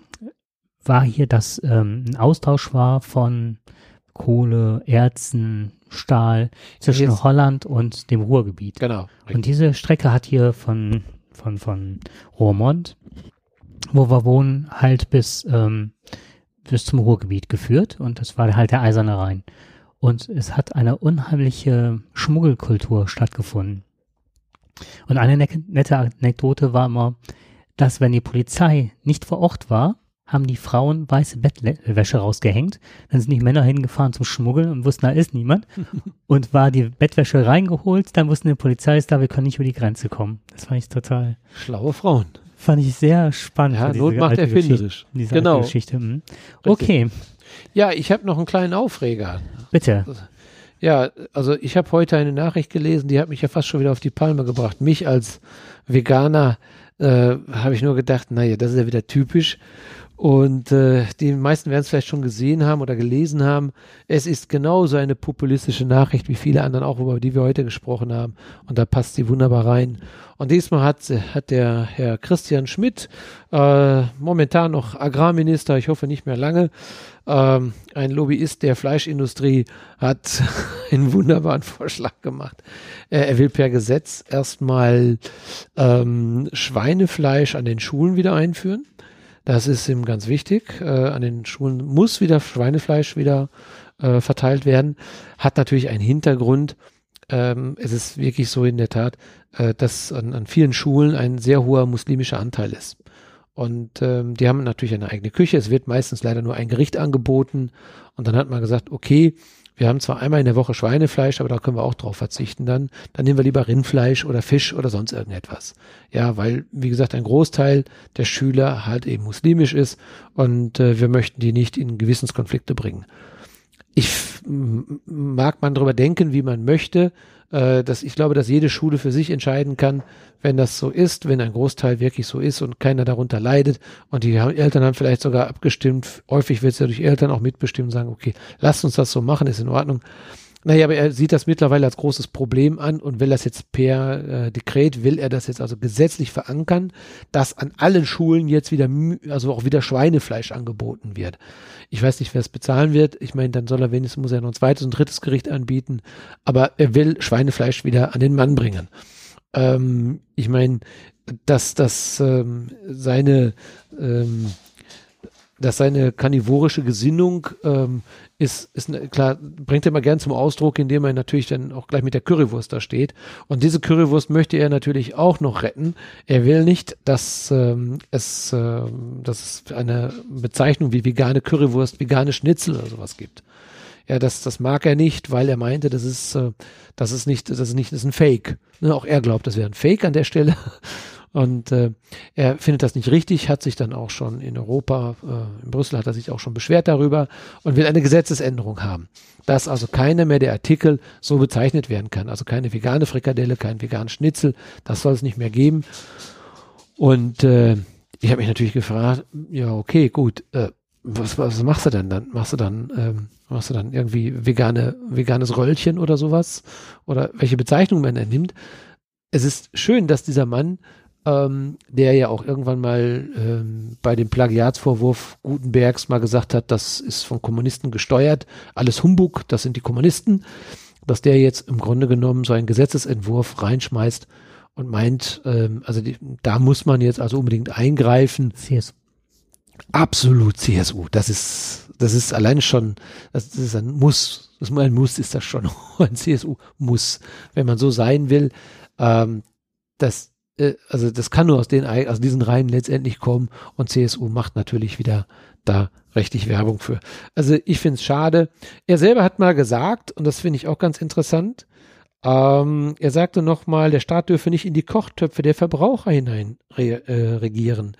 war hier, dass ähm, ein Austausch war von Kohle, Erzen, Stahl zwischen. Holland und dem Ruhrgebiet. Genau. Richtig. Und diese Strecke hat hier von, von, von Roermond, wo wir wohnen, halt bis, ähm, bis zum Ruhrgebiet geführt. Und das war halt der Eiserne Rhein. Und es hat eine unheimliche Schmuggelkultur stattgefunden. Und eine nette Anekdote war immer, dass wenn die Polizei nicht vor Ort war, haben die Frauen weiße Bettwäsche rausgehängt. Dann sind die Männer hingefahren zum Schmuggeln und wussten, da ist niemand. und war die Bettwäsche reingeholt, dann wussten die Polizei ist da, wir können nicht über die Grenze kommen. Das fand ich total. Schlaue Frauen. Fand ich sehr spannend. Ja, Not macht erfinderisch. Diese genau. Geschichte. Mhm. Okay. Ja, ich habe noch einen kleinen Aufreger. Bitte. Ja, also ich habe heute eine Nachricht gelesen, die hat mich ja fast schon wieder auf die Palme gebracht. Mich als Veganer äh, habe ich nur gedacht, naja, das ist ja wieder typisch. Und äh, die meisten werden es vielleicht schon gesehen haben oder gelesen haben. Es ist genauso eine populistische Nachricht wie viele anderen auch, über die wir heute gesprochen haben. Und da passt sie wunderbar rein. Und diesmal hat, hat der Herr Christian Schmidt, äh, momentan noch Agrarminister, ich hoffe nicht mehr lange, ähm, ein Lobbyist der Fleischindustrie, hat einen wunderbaren Vorschlag gemacht. Äh, er will per Gesetz erstmal ähm, Schweinefleisch an den Schulen wieder einführen das ist ihm ganz wichtig. Äh, an den Schulen muss wieder Schweinefleisch wieder äh, verteilt werden. Hat natürlich einen Hintergrund. Ähm, es ist wirklich so in der Tat, äh, dass an, an vielen Schulen ein sehr hoher muslimischer Anteil ist. Und ähm, die haben natürlich eine eigene Küche. Es wird meistens leider nur ein Gericht angeboten. Und dann hat man gesagt, okay, wir haben zwar einmal in der Woche Schweinefleisch, aber da können wir auch drauf verzichten dann. Dann nehmen wir lieber Rindfleisch oder Fisch oder sonst irgendetwas. Ja, weil, wie gesagt, ein Großteil der Schüler halt eben muslimisch ist und äh, wir möchten die nicht in Gewissenskonflikte bringen. Ich mag man darüber denken, wie man möchte äh, dass ich glaube, dass jede Schule für sich entscheiden kann, wenn das so ist, wenn ein Großteil wirklich so ist und keiner darunter leidet und die Eltern haben vielleicht sogar abgestimmt, häufig wird es ja durch Eltern auch mitbestimmt sagen, okay, lasst uns das so machen, ist in Ordnung. Naja, aber er sieht das mittlerweile als großes Problem an und will das jetzt per äh, Dekret, will er das jetzt also gesetzlich verankern, dass an allen Schulen jetzt wieder, also auch wieder Schweinefleisch angeboten wird. Ich weiß nicht, wer es bezahlen wird. Ich meine, dann soll er wenigstens, muss er noch ein zweites und drittes Gericht anbieten. Aber er will Schweinefleisch wieder an den Mann bringen. Ähm, ich meine, dass das ähm, seine ähm, dass seine karnivorische Gesinnung ähm, ist, ist ne, klar, bringt er mal gern zum Ausdruck, indem er natürlich dann auch gleich mit der Currywurst da steht. Und diese Currywurst möchte er natürlich auch noch retten. Er will nicht, dass ähm, es, äh, dass es eine Bezeichnung wie vegane Currywurst, vegane Schnitzel oder sowas gibt. Ja, das, das mag er nicht, weil er meinte, das ist, äh, das ist nicht, das ist nicht, das ist ein Fake. Ne, auch er glaubt, das wäre ein Fake an der Stelle. Und äh, er findet das nicht richtig, hat sich dann auch schon in Europa, äh, in Brüssel hat er sich auch schon beschwert darüber und will eine Gesetzesänderung haben, dass also keiner mehr der Artikel so bezeichnet werden kann. Also keine vegane Frikadelle, kein veganen Schnitzel, das soll es nicht mehr geben. Und äh, ich habe mich natürlich gefragt, ja okay, gut, äh, was, was machst du denn dann? Machst du dann, ähm, machst du dann irgendwie vegane, veganes Röllchen oder sowas? Oder welche Bezeichnung man er nimmt? Es ist schön, dass dieser Mann ähm, der ja auch irgendwann mal ähm, bei dem Plagiatsvorwurf Gutenbergs mal gesagt hat, das ist von Kommunisten gesteuert, alles Humbug, das sind die Kommunisten, dass der jetzt im Grunde genommen so einen Gesetzesentwurf reinschmeißt und meint, ähm, also die, da muss man jetzt also unbedingt eingreifen. CSU. Absolut CSU. Das ist, das ist alleine schon, das, ist ein Muss. Das ist ein Muss ist das schon. Ein CSU muss, wenn man so sein will. Ähm, das, also das kann nur aus den aus diesen Reihen letztendlich kommen und CSU macht natürlich wieder da richtig Werbung für. Also ich finde es schade. Er selber hat mal gesagt, und das finde ich auch ganz interessant, ähm, er sagte nochmal, der Staat dürfe nicht in die Kochtöpfe der Verbraucher hinein re äh, regieren.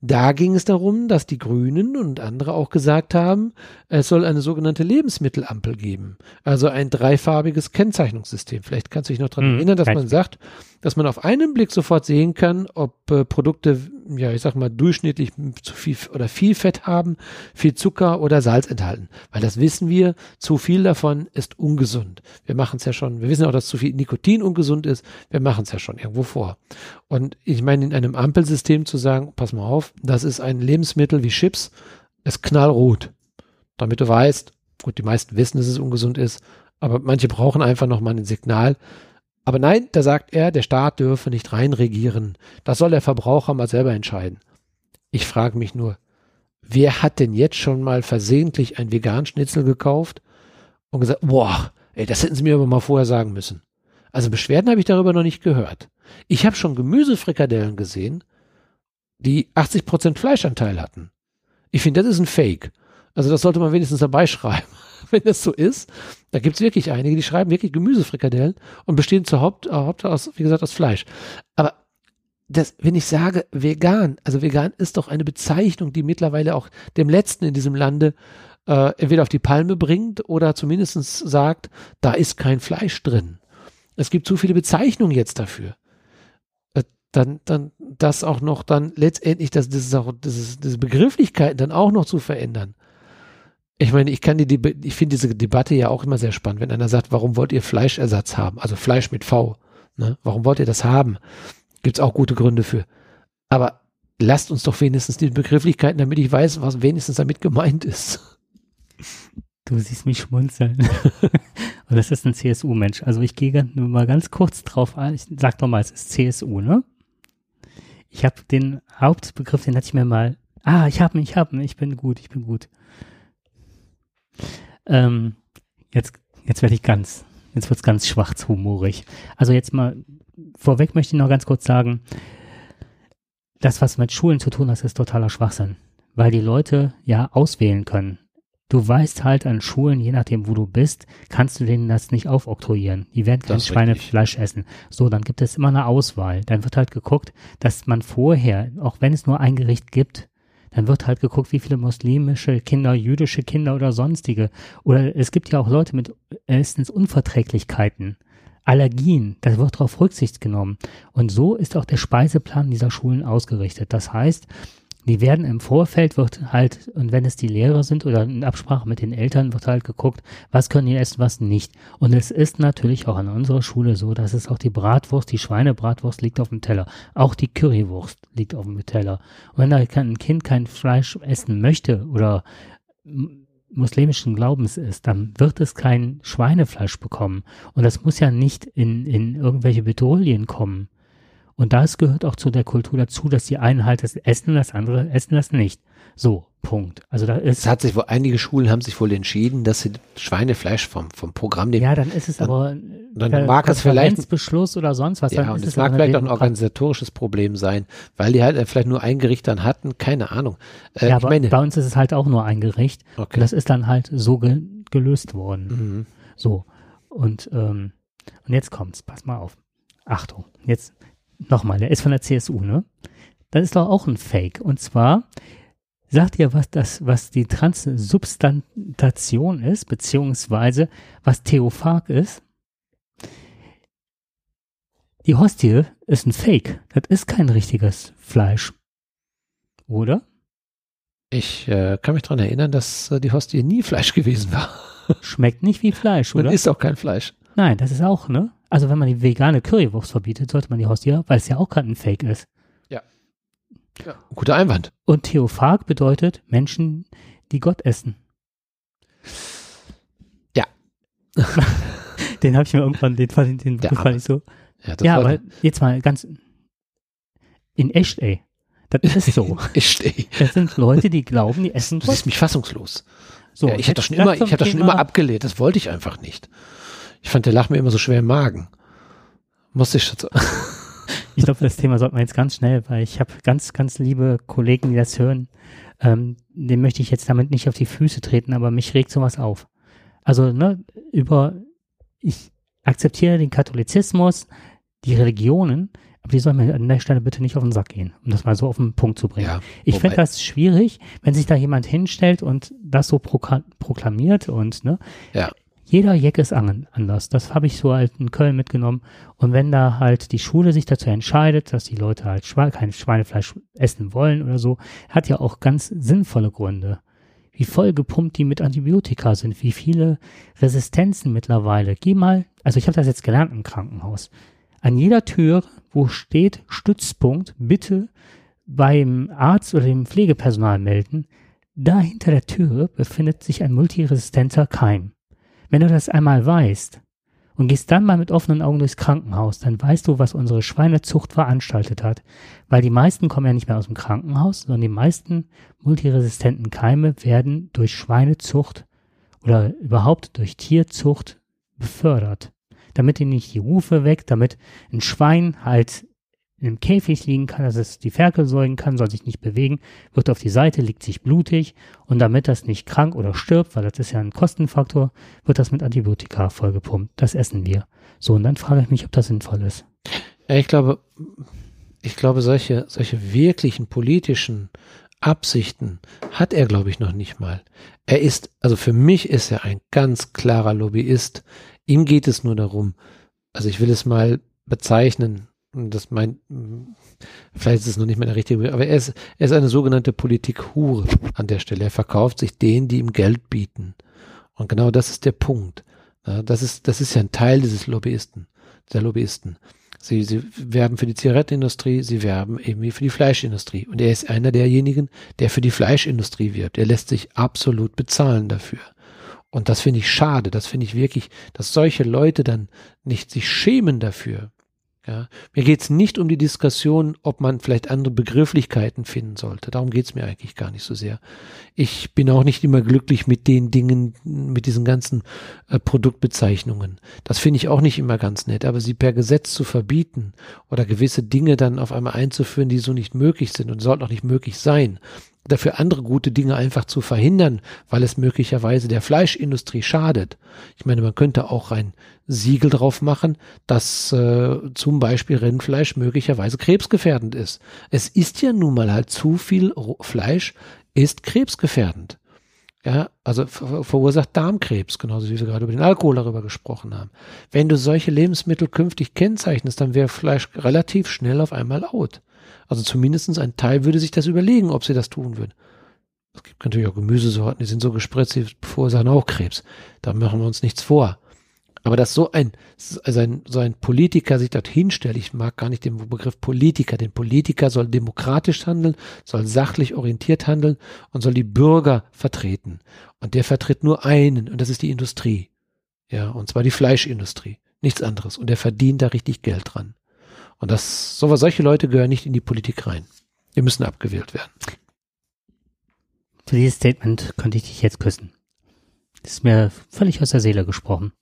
Da ging es darum, dass die Grünen und andere auch gesagt haben, es soll eine sogenannte Lebensmittelampel geben. Also ein dreifarbiges Kennzeichnungssystem. Vielleicht kannst du dich noch daran mhm, erinnern, dass man sagt, dass man auf einen Blick sofort sehen kann, ob äh, Produkte, ja, ich sag mal, durchschnittlich zu viel oder viel Fett haben, viel Zucker oder Salz enthalten. Weil das wissen wir, zu viel davon ist ungesund. Wir machen es ja schon, wir wissen auch, dass zu viel Nikotin ungesund ist. Wir machen es ja schon irgendwo vor. Und ich meine, in einem Ampelsystem zu sagen, pass mal auf, das ist ein Lebensmittel wie Chips, ist knallrot. Damit du weißt, gut, die meisten wissen, dass es ungesund ist, aber manche brauchen einfach nochmal ein Signal. Aber nein, da sagt er, der Staat dürfe nicht reinregieren. Das soll der Verbraucher mal selber entscheiden. Ich frage mich nur, wer hat denn jetzt schon mal versehentlich ein Vegan-Schnitzel gekauft und gesagt, boah, ey, das hätten sie mir aber mal vorher sagen müssen. Also Beschwerden habe ich darüber noch nicht gehört. Ich habe schon Gemüsefrikadellen gesehen, die 80% Fleischanteil hatten. Ich finde, das ist ein Fake. Also das sollte man wenigstens dabei schreiben, wenn das so ist. Da gibt es wirklich einige, die schreiben wirklich Gemüsefrikadellen und bestehen zur Haupt, äh, Haupt aus, wie gesagt, aus Fleisch. Aber das, wenn ich sage vegan, also vegan ist doch eine Bezeichnung, die mittlerweile auch dem Letzten in diesem Lande äh, entweder auf die Palme bringt oder zumindest sagt, da ist kein Fleisch drin. Es gibt zu viele Bezeichnungen jetzt dafür. Äh, dann, dann, das auch noch dann letztendlich, das, das auch, das ist, diese Begrifflichkeiten dann auch noch zu verändern. Ich meine, ich kann die, ich finde diese Debatte ja auch immer sehr spannend, wenn einer sagt, warum wollt ihr Fleischersatz haben? Also Fleisch mit V. Ne? Warum wollt ihr das haben? Gibt es auch gute Gründe für. Aber lasst uns doch wenigstens die Begrifflichkeiten, damit ich weiß, was wenigstens damit gemeint ist. Du siehst mich schmunzeln. Und das ist ein CSU-Mensch. Also ich gehe mal ganz kurz drauf ein. Ich sag doch mal, es ist CSU, ne? Ich habe den Hauptbegriff, den hatte ich mir mal. Ah, ich habe ihn, ich habe ihn, ich bin gut, ich bin gut. Ähm, jetzt, jetzt werde ich ganz, jetzt wird's ganz schwarzhumorig. Also jetzt mal vorweg möchte ich noch ganz kurz sagen, das, was mit Schulen zu tun hat, ist totaler Schwachsinn. Weil die Leute ja auswählen können. Du weißt halt an Schulen, je nachdem, wo du bist, kannst du denen das nicht aufoktroyieren. Die werden kein Schweinefleisch richtig. essen. So, dann gibt es immer eine Auswahl. Dann wird halt geguckt, dass man vorher, auch wenn es nur ein Gericht gibt, dann wird halt geguckt, wie viele muslimische Kinder, jüdische Kinder oder sonstige. Oder es gibt ja auch Leute mit Essensunverträglichkeiten. Allergien, da wird darauf Rücksicht genommen. Und so ist auch der Speiseplan dieser Schulen ausgerichtet. Das heißt, die werden im Vorfeld wird halt, und wenn es die Lehrer sind oder in Absprache mit den Eltern, wird halt geguckt, was können die essen, was nicht. Und es ist natürlich auch an unserer Schule so, dass es auch die Bratwurst, die Schweinebratwurst liegt auf dem Teller. Auch die Currywurst liegt auf dem Teller. Und wenn da ein Kind kein Fleisch essen möchte oder muslimischen Glaubens ist, dann wird es kein Schweinefleisch bekommen. Und das muss ja nicht in, in irgendwelche Petrolien kommen. Und das gehört auch zu der Kultur dazu, dass die einen halt das essen, das andere essen das nicht. So, Punkt. Also da ist. Es hat sich wohl, einige Schulen haben sich wohl entschieden, dass sie Schweinefleisch vom, vom Programm nehmen. Ja, dann ist es dann, aber, dann mag es vielleicht, Beschluss oder sonst was. Ja, und es mag vielleicht auch ein organisatorisches Problem sein, weil die halt vielleicht nur ein Gericht dann hatten, keine Ahnung. Äh, ja, aber meine, bei uns ist es halt auch nur ein Gericht. Okay. Und das ist dann halt so ge gelöst worden. Mhm. So. Und, ähm, und jetzt kommt's, pass mal auf. Achtung, jetzt nochmal, der ist von der CSU, ne? Das ist doch auch ein Fake. Und zwar, sagt ihr, was das, was die Transsubstantation ist, beziehungsweise was Theophag ist? Die Hostie ist ein Fake. Das ist kein richtiges Fleisch. Oder? Ich äh, kann mich daran erinnern, dass äh, die Hostie nie Fleisch gewesen war. Schmeckt nicht wie Fleisch, oder? Und ist auch kein Fleisch. Nein, das ist auch, ne? Also wenn man die vegane Currywurst verbietet, sollte man die Hostie, weil es ja auch gerade ein Fake ist. Ja, guter Einwand. Und Theophag bedeutet Menschen, die Gott essen. Ja. den habe ich mir irgendwann, den fand, den ja, fand ich so. Ja, ja aber jetzt mal ganz in echt, ey. Das ist so. echt, ey. Das sind Leute, die glauben, die essen Gott. Du siehst mich fassungslos. So, ja, ich habe das schon immer, ich habe das schon immer abgelehnt. Das wollte ich einfach nicht. Ich fand, der lag mir immer so schwer im Magen. Musste ich schon. Ich glaube, das Thema sollten wir jetzt ganz schnell, weil ich habe ganz, ganz liebe Kollegen, die das hören. Ähm, dem möchte ich jetzt damit nicht auf die Füße treten, aber mich regt sowas auf. Also, ne, über, ich akzeptiere den Katholizismus, die Religionen, aber die sollen mir an der Stelle bitte nicht auf den Sack gehen, um das mal so auf den Punkt zu bringen. Ja, ich finde das schwierig, wenn sich da jemand hinstellt und das so proklamiert und, ne, ja jeder Jeck ist anders. Das habe ich so halt in Köln mitgenommen. Und wenn da halt die Schule sich dazu entscheidet, dass die Leute halt Schwe kein Schweinefleisch essen wollen oder so, hat ja auch ganz sinnvolle Gründe. Wie voll gepumpt die mit Antibiotika sind, wie viele Resistenzen mittlerweile. Geh mal, also ich habe das jetzt gelernt im Krankenhaus. An jeder Tür, wo steht Stützpunkt, bitte beim Arzt oder dem Pflegepersonal melden. Da hinter der Tür befindet sich ein multiresistenter Keim. Wenn du das einmal weißt und gehst dann mal mit offenen Augen durchs Krankenhaus, dann weißt du, was unsere Schweinezucht veranstaltet hat. Weil die meisten kommen ja nicht mehr aus dem Krankenhaus, sondern die meisten multiresistenten Keime werden durch Schweinezucht oder überhaupt durch Tierzucht befördert. Damit die nicht die Rufe weg, damit ein Schwein halt in einem Käfig liegen kann, dass es die Ferkel säugen kann, soll sich nicht bewegen, wird auf die Seite, liegt sich blutig und damit das nicht krank oder stirbt, weil das ist ja ein Kostenfaktor, wird das mit Antibiotika vollgepumpt. Das essen wir. So, und dann frage ich mich, ob das sinnvoll ist. Ja, ich glaube, ich glaube, solche, solche wirklichen politischen Absichten hat er, glaube ich, noch nicht mal. Er ist, also für mich ist er ein ganz klarer Lobbyist. Ihm geht es nur darum, also ich will es mal bezeichnen, das meint, vielleicht ist es noch nicht mehr der richtige, aber er ist, er ist eine sogenannte Politik-Hure an der Stelle. Er verkauft sich denen, die ihm Geld bieten. Und genau das ist der Punkt. Das ist, das ist ja ein Teil dieses Lobbyisten, der Lobbyisten. Sie, sie werben für die Zigarettenindustrie, sie werben irgendwie für die Fleischindustrie. Und er ist einer derjenigen, der für die Fleischindustrie wirbt. Er lässt sich absolut bezahlen dafür. Und das finde ich schade. Das finde ich wirklich, dass solche Leute dann nicht sich schämen dafür, ja, mir geht es nicht um die Diskussion, ob man vielleicht andere Begrifflichkeiten finden sollte. Darum geht es mir eigentlich gar nicht so sehr. Ich bin auch nicht immer glücklich mit den Dingen, mit diesen ganzen äh, Produktbezeichnungen. Das finde ich auch nicht immer ganz nett. Aber sie per Gesetz zu verbieten oder gewisse Dinge dann auf einmal einzuführen, die so nicht möglich sind und sollten auch nicht möglich sein, dafür andere gute Dinge einfach zu verhindern, weil es möglicherweise der Fleischindustrie schadet. Ich meine, man könnte auch ein Siegel drauf machen, dass äh, zum Beispiel Rindfleisch möglicherweise krebsgefährdend ist. Es ist ja nun mal halt zu viel Fleisch ist krebsgefährdend. Ja, also verursacht Darmkrebs, genauso wie wir gerade über den Alkohol darüber gesprochen haben. Wenn du solche Lebensmittel künftig kennzeichnest, dann wäre Fleisch relativ schnell auf einmal out. Also zumindestens ein Teil würde sich das überlegen, ob sie das tun würden. Es gibt natürlich auch Gemüsesorten, die sind so gespritzt, die verursachen auch Krebs. Da machen wir uns nichts vor. Aber dass so ein, also ein, so ein Politiker sich dorthin stellt, ich mag gar nicht den Begriff Politiker, denn Politiker soll demokratisch handeln, soll sachlich orientiert handeln und soll die Bürger vertreten. Und der vertritt nur einen, und das ist die Industrie. Ja, und zwar die Fleischindustrie. Nichts anderes. Und er verdient da richtig Geld dran. Und das, so, solche Leute gehören nicht in die Politik rein. Die müssen abgewählt werden. Für dieses Statement könnte ich dich jetzt küssen. Das ist mir völlig aus der Seele gesprochen.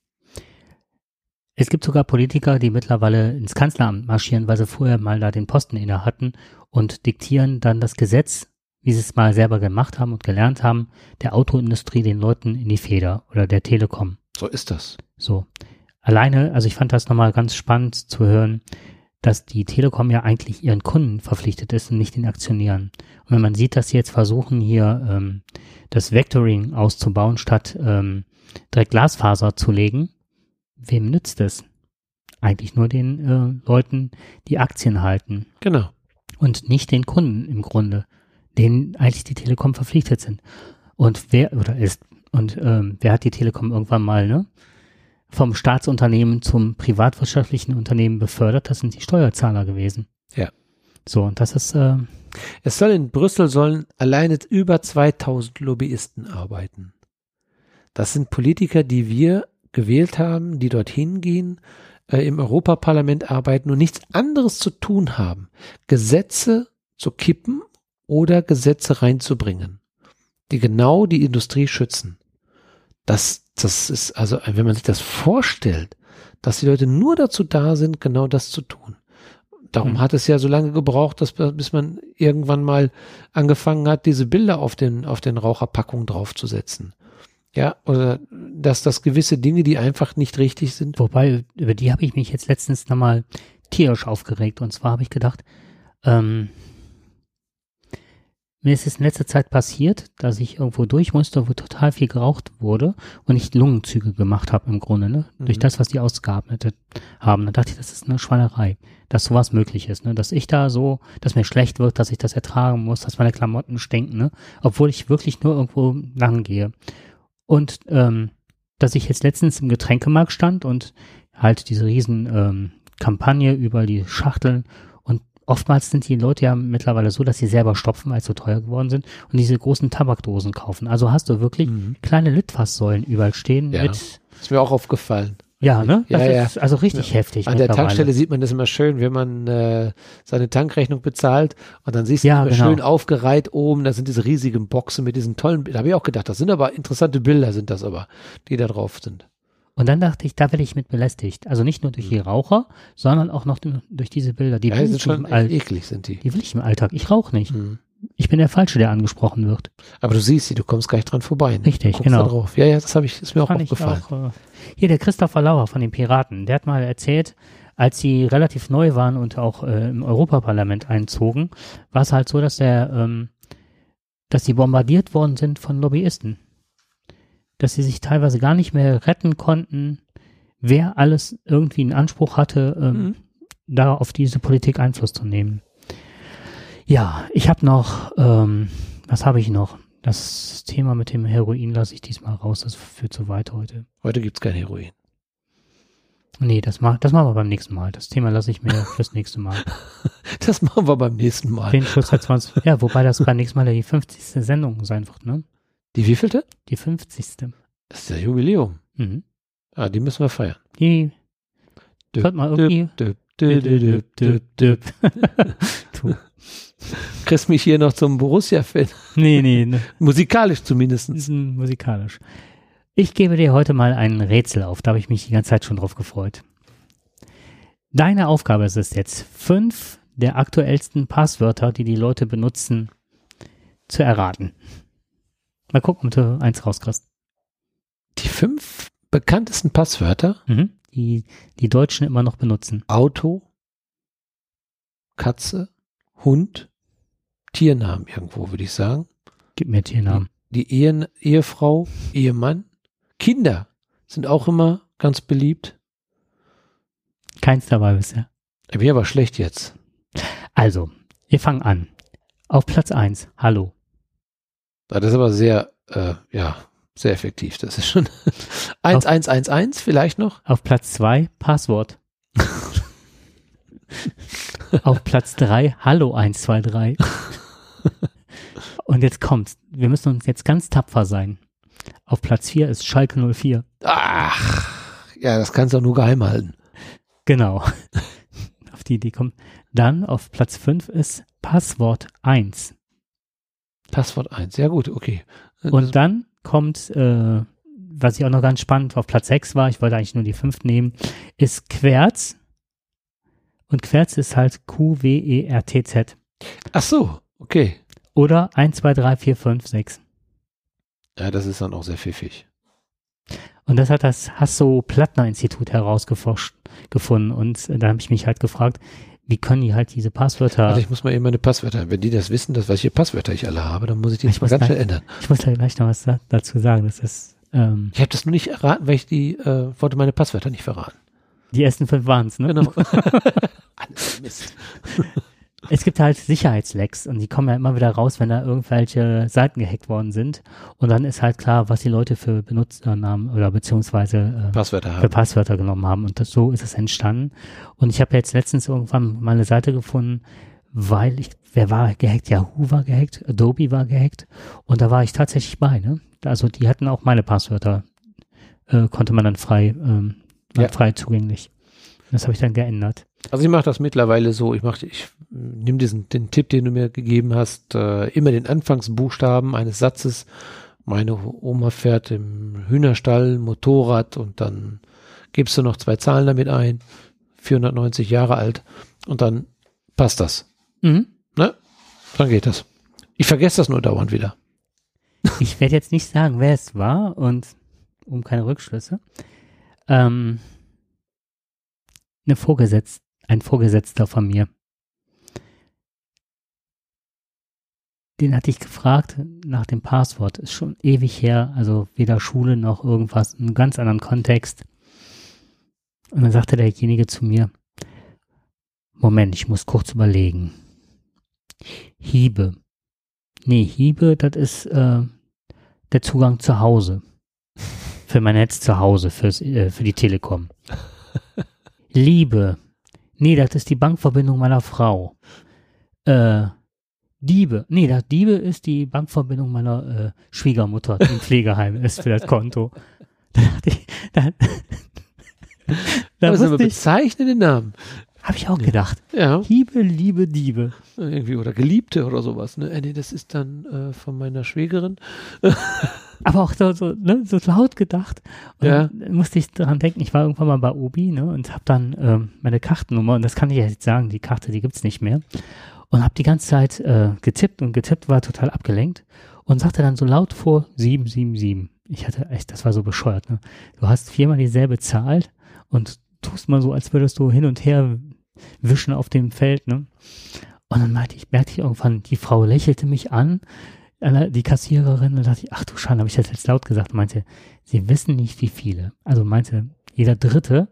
Es gibt sogar Politiker, die mittlerweile ins Kanzleramt marschieren, weil sie vorher mal da den Posten inne hatten und diktieren dann das Gesetz, wie sie es mal selber gemacht haben und gelernt haben, der Autoindustrie den Leuten in die Feder oder der Telekom. So ist das. So. Alleine, also ich fand das nochmal ganz spannend zu hören, dass die Telekom ja eigentlich ihren Kunden verpflichtet ist und nicht den Aktionären. Und wenn man sieht, dass sie jetzt versuchen, hier ähm, das Vectoring auszubauen, statt ähm, direkt Glasfaser zu legen, wem nützt es? Eigentlich nur den äh, Leuten, die Aktien halten. Genau. Und nicht den Kunden im Grunde, denen eigentlich die Telekom verpflichtet sind. Und wer oder ist und ähm, wer hat die Telekom irgendwann mal ne, vom Staatsunternehmen zum privatwirtschaftlichen Unternehmen befördert? Das sind die Steuerzahler gewesen. Ja. So und das ist. Äh, es soll in Brüssel sollen alleine über 2000 Lobbyisten arbeiten. Das sind Politiker, die wir gewählt haben, die dorthin gehen, äh, im Europaparlament arbeiten und nichts anderes zu tun haben, Gesetze zu kippen oder Gesetze reinzubringen, die genau die Industrie schützen. Das, das ist also, wenn man sich das vorstellt, dass die Leute nur dazu da sind, genau das zu tun. Darum mhm. hat es ja so lange gebraucht, dass, bis man irgendwann mal angefangen hat, diese Bilder auf den, auf den Raucherpackungen draufzusetzen. Ja, oder dass das gewisse Dinge, die einfach nicht richtig sind. Wobei, über die habe ich mich jetzt letztens nochmal tierisch aufgeregt. Und zwar habe ich gedacht, ähm, mir ist es in letzter Zeit passiert, dass ich irgendwo durch musste, wo total viel geraucht wurde und ich Lungenzüge gemacht habe im Grunde, ne? Mhm. Durch das, was die ausgeatmet haben. Dann dachte ich, das ist eine Schweinerei, dass sowas möglich ist, ne? Dass ich da so, dass mir schlecht wird, dass ich das ertragen muss, dass meine Klamotten stinken, ne? Obwohl ich wirklich nur irgendwo lang gehe. Und ähm, dass ich jetzt letztens im Getränkemarkt stand und halt diese riesen ähm, Kampagne über die Schachteln oftmals sind die Leute ja mittlerweile so, dass sie selber stopfen, weil sie so teuer geworden sind und diese großen Tabakdosen kaufen. Also hast du wirklich mhm. kleine Litfaßsäulen überall stehen ja. mit. Ist mir auch aufgefallen. Ja, ne? Das ja, ist also richtig ja. heftig. An der Tankstelle sieht man das immer schön, wenn man äh, seine Tankrechnung bezahlt und dann siehst du ja, immer genau. schön aufgereiht oben, da sind diese riesigen Boxen mit diesen tollen, da habe ich auch gedacht, das sind aber interessante Bilder, sind das aber, die da drauf sind. Und dann dachte ich, da werde ich mit belästigt. Also nicht nur durch die mhm. Raucher, sondern auch noch durch diese Bilder. Die ja, sind schon eklig, sind die. Die will ich im Alltag. Ich rauche nicht. Mhm. Ich bin der Falsche, der angesprochen wird. Aber du siehst sie, du kommst gleich dran vorbei. Ne? Richtig, genau. Ja, ja, das habe ich, ist mir auch aufgefallen. Auch, äh, hier der Christopher Lauer von den Piraten, der hat mal erzählt, als sie relativ neu waren und auch äh, im Europaparlament einzogen, war es halt so, dass der ähm, dass sie bombardiert worden sind von Lobbyisten. Dass sie sich teilweise gar nicht mehr retten konnten, wer alles irgendwie in Anspruch hatte, ähm, mhm. da auf diese Politik Einfluss zu nehmen. Ja, ich habe noch, ähm, was habe ich noch? Das Thema mit dem Heroin lasse ich diesmal raus, das führt zu weit heute. Heute gibt's kein Heroin. Nee, das, ma das machen wir beim nächsten Mal. Das Thema lasse ich mir fürs nächste Mal. das machen wir beim nächsten Mal. Den Schluss hat 20, ja, wobei das beim nächsten Mal die 50. Sendung sein wird, ne? Die wievielte? Die 50. Das ist ja Jubiläum. Mhm. Ah, die müssen wir feiern. Die. Hört mal irgendwie. Düb, düb, düb, düb, düb, du. Kriegst mich hier noch zum Borussia-Fan. Nee, nee. Ne. Musikalisch zumindest. Musikalisch. Ich gebe dir heute mal ein Rätsel auf, da habe ich mich die ganze Zeit schon drauf gefreut. Deine Aufgabe ist es jetzt, fünf der aktuellsten Passwörter, die die Leute benutzen, zu erraten. Mal gucken, ob du eins rauskriegst. Die fünf bekanntesten Passwörter? Mhm, die die Deutschen immer noch benutzen. Auto, Katze, Hund, Tiernamen irgendwo, würde ich sagen. Gib mir Tiernamen. Die, Ehen, Ehefrau, Ehemann, Kinder sind auch immer ganz beliebt. Keins dabei bisher. Wäre aber schlecht jetzt. Also, wir fangen an. Auf Platz 1, Hallo. Das ist aber sehr, äh, ja, sehr effektiv. Das ist schon 1111 vielleicht noch. Auf Platz 2, Passwort. auf Platz 3, Hallo 123. Und jetzt kommt's. Wir müssen uns jetzt ganz tapfer sein. Auf Platz 4 ist Schalke 04. Ach, ja, das kannst du auch nur geheim halten. Genau. auf die Idee kommt. Dann auf Platz 5 ist Passwort 1. Passwort 1, ja gut, okay. Und dann kommt, äh, was ich auch noch ganz spannend auf Platz 6 war, ich wollte eigentlich nur die 5 nehmen, ist Querz. Und Querz ist halt Q-W-E-R-T-Z. Ach so, okay. Oder 1, 2, 3, 4, 5, 6. Ja, das ist dann auch sehr pfiffig. Und das hat das Hasso-Plattner-Institut herausgeforscht gefunden. Und da habe ich mich halt gefragt, wie können die halt diese Passwörter. Also ich muss mal eben meine Passwörter, wenn die das wissen, dass welche Passwörter ich alle habe, dann muss ich die ich mal ganz schnell ändern. Ich muss da gleich noch was da, dazu sagen. Das ist, ähm, ich habe das nur nicht erraten, weil ich die äh, wollte meine Passwörter nicht verraten. Die ersten fünf waren es, ne? Genau. Alles Mist es gibt halt Sicherheitslecks und die kommen ja immer wieder raus, wenn da irgendwelche Seiten gehackt worden sind. Und dann ist halt klar, was die Leute für Benutzernamen oder beziehungsweise äh, Passwörter haben. für Passwörter genommen haben. Und das, so ist es entstanden. Und ich habe jetzt letztens irgendwann mal eine Seite gefunden, weil ich, wer war gehackt? Yahoo war gehackt, Adobe war gehackt. Und da war ich tatsächlich bei, ne? Also die hatten auch meine Passwörter, äh, konnte man dann frei, ähm, ja. frei zugänglich. Das habe ich dann geändert. Also ich mache das mittlerweile so, ich mache, ich nimm diesen den Tipp, den du mir gegeben hast, äh, immer den Anfangsbuchstaben eines Satzes. Meine Oma fährt im Hühnerstall Motorrad und dann gibst du noch zwei Zahlen damit ein, 490 Jahre alt und dann passt das. Mhm. Ne? Dann geht das. Ich vergesse das nur dauernd wieder. Ich werde jetzt nicht sagen, wer es war und um keine Rückschlüsse. Ähm, eine Vorgesetzt, ein Vorgesetzter von mir den hatte ich gefragt nach dem Passwort. Ist schon ewig her, also weder Schule noch irgendwas, in einem ganz anderen Kontext. Und dann sagte derjenige zu mir, Moment, ich muss kurz überlegen. Hiebe. Nee, Hiebe, das ist äh, der Zugang zu Hause. Für mein Netz zu Hause, fürs, äh, für die Telekom. Liebe. Nee, das ist die Bankverbindung meiner Frau. Äh, Diebe. Nee, das Diebe ist die Bankverbindung meiner äh, Schwiegermutter, die im Pflegeheim ist für das Konto. Da dachte ich, da, da das ist aber bezeichnende Namen. Habe ich auch gedacht. Ja. Liebe, liebe Diebe. Irgendwie, oder Geliebte oder sowas. Ne? Äh, nee, das ist dann äh, von meiner Schwägerin. aber auch so, so, ne, so laut gedacht. Und ja. dann musste ich daran denken, ich war irgendwann mal bei Obi ne, und habe dann ähm, meine Kartennummer, und das kann ich jetzt sagen, die Karte, die gibt's nicht mehr und habe die ganze Zeit äh, getippt und getippt, war total abgelenkt und sagte dann so laut vor 777. Ich hatte echt, das war so bescheuert. Ne? Du hast viermal dieselbe Zahl und tust mal so, als würdest du hin und her wischen auf dem Feld. Ne? Und dann meinte ich, merkte ich irgendwann, die Frau lächelte mich an, die Kassiererin, da dachte ich, ach du Schande, habe ich das jetzt laut gesagt, meinte, sie wissen nicht, wie viele. Also meinte, jeder Dritte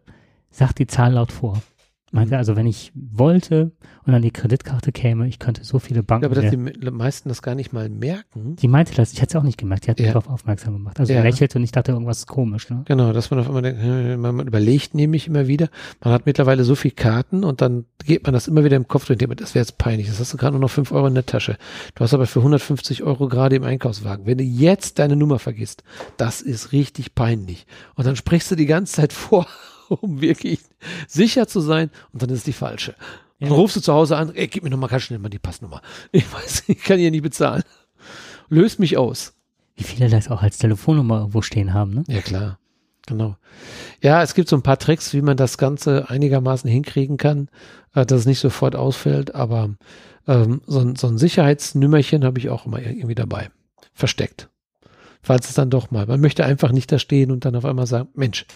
sagt die Zahl laut vor. Meinte also, wenn ich wollte und dann die Kreditkarte käme, ich könnte so viele Banken. Ja, aber dass die meisten das gar nicht mal merken. Die meinte das, ich hätte es auch nicht gemerkt, die hat mich ja. darauf aufmerksam gemacht. Also ja. lächelte und ich dachte, irgendwas ist komisch. Ne? Genau, dass man auf einmal denkt, man überlegt nämlich immer wieder, man hat mittlerweile so viele Karten und dann geht man das immer wieder im Kopf drin, das wäre jetzt peinlich, das hast du gerade nur noch fünf Euro in der Tasche. Du hast aber für 150 Euro gerade im Einkaufswagen. Wenn du jetzt deine Nummer vergisst, das ist richtig peinlich. Und dann sprichst du die ganze Zeit vor um wirklich sicher zu sein und dann ist es die falsche. Und dann rufst du zu Hause an, ey, gib mir nochmal ganz schnell mal die Passnummer. Ich weiß, ich kann hier nicht bezahlen. Löst mich aus. Wie viele das auch als Telefonnummer irgendwo stehen haben, ne? Ja, klar. Genau. Ja, es gibt so ein paar Tricks, wie man das Ganze einigermaßen hinkriegen kann, äh, dass es nicht sofort ausfällt, aber ähm, so, ein, so ein Sicherheitsnümmerchen habe ich auch immer irgendwie dabei. Versteckt. Falls es dann doch mal. Man möchte einfach nicht da stehen und dann auf einmal sagen, Mensch,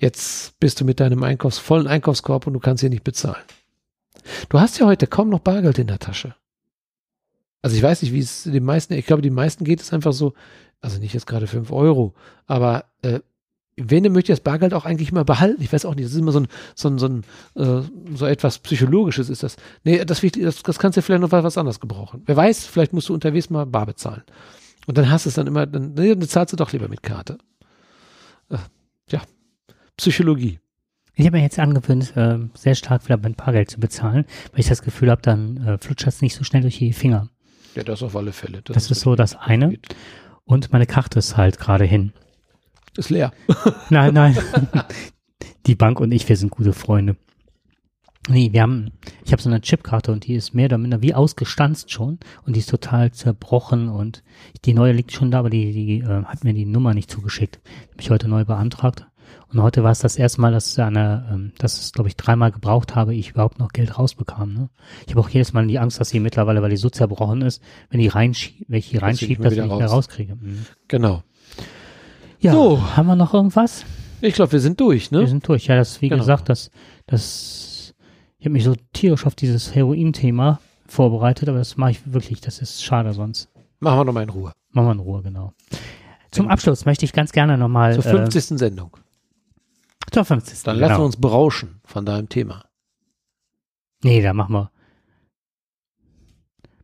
Jetzt bist du mit deinem Einkaufs vollen Einkaufskorb und du kannst hier nicht bezahlen. Du hast ja heute kaum noch Bargeld in der Tasche. Also ich weiß nicht, wie es den meisten, ich glaube, die meisten geht es einfach so, also nicht jetzt gerade fünf Euro, aber äh, wen möchte das Bargeld auch eigentlich immer behalten? Ich weiß auch nicht, das ist immer so ein, so ein, so, ein, äh, so etwas Psychologisches ist das. Nee, das, das, das kannst du vielleicht noch was anderes gebrauchen. Wer weiß, vielleicht musst du unterwegs mal bar bezahlen. Und dann hast du es dann immer, dann, nee, dann zahlst du doch lieber mit Karte. Äh, ja, Psychologie. Ich habe mir jetzt angewöhnt, äh, sehr stark wieder mein Bargeld zu bezahlen, weil ich das Gefühl habe, dann äh, flutscht das nicht so schnell durch die Finger. Ja, das auf alle Fälle. Das, das ist, ist so das eine. Geht. Und meine Karte ist halt gerade hin. Ist leer. nein, nein. die Bank und ich, wir sind gute Freunde. Nee, wir haben, ich habe so eine Chipkarte und die ist mehr oder minder wie ausgestanzt schon und die ist total zerbrochen und die neue liegt schon da, aber die, die äh, hat mir die Nummer nicht zugeschickt. Die habe ich heute neu beantragt. Und heute war es das erste Mal, dass eine, ähm, dass es, glaube ich, dreimal gebraucht habe, ich überhaupt noch Geld rausbekam. Ne? Ich habe auch jedes Mal die Angst, dass sie mittlerweile, weil die so zerbrochen ist, wenn die reinschie wenn ich die reinschiebe, dass ich nicht mehr rauskriege. Mhm. Genau. Ja, so. haben wir noch irgendwas? Ich glaube, wir sind durch, ne? Wir sind durch. Ja, das, wie genau. gesagt, das, das, ich habe mich so tierisch auf dieses Heroin-Thema vorbereitet, aber das mache ich wirklich, das ist schade sonst. Machen wir nochmal in Ruhe. Machen wir in Ruhe, genau. Zum Abschluss möchte ich ganz gerne nochmal. Zur 50. Äh, Sendung. Zur 50. Dann genau. lassen wir uns berauschen von deinem Thema. Nee, da machen wir.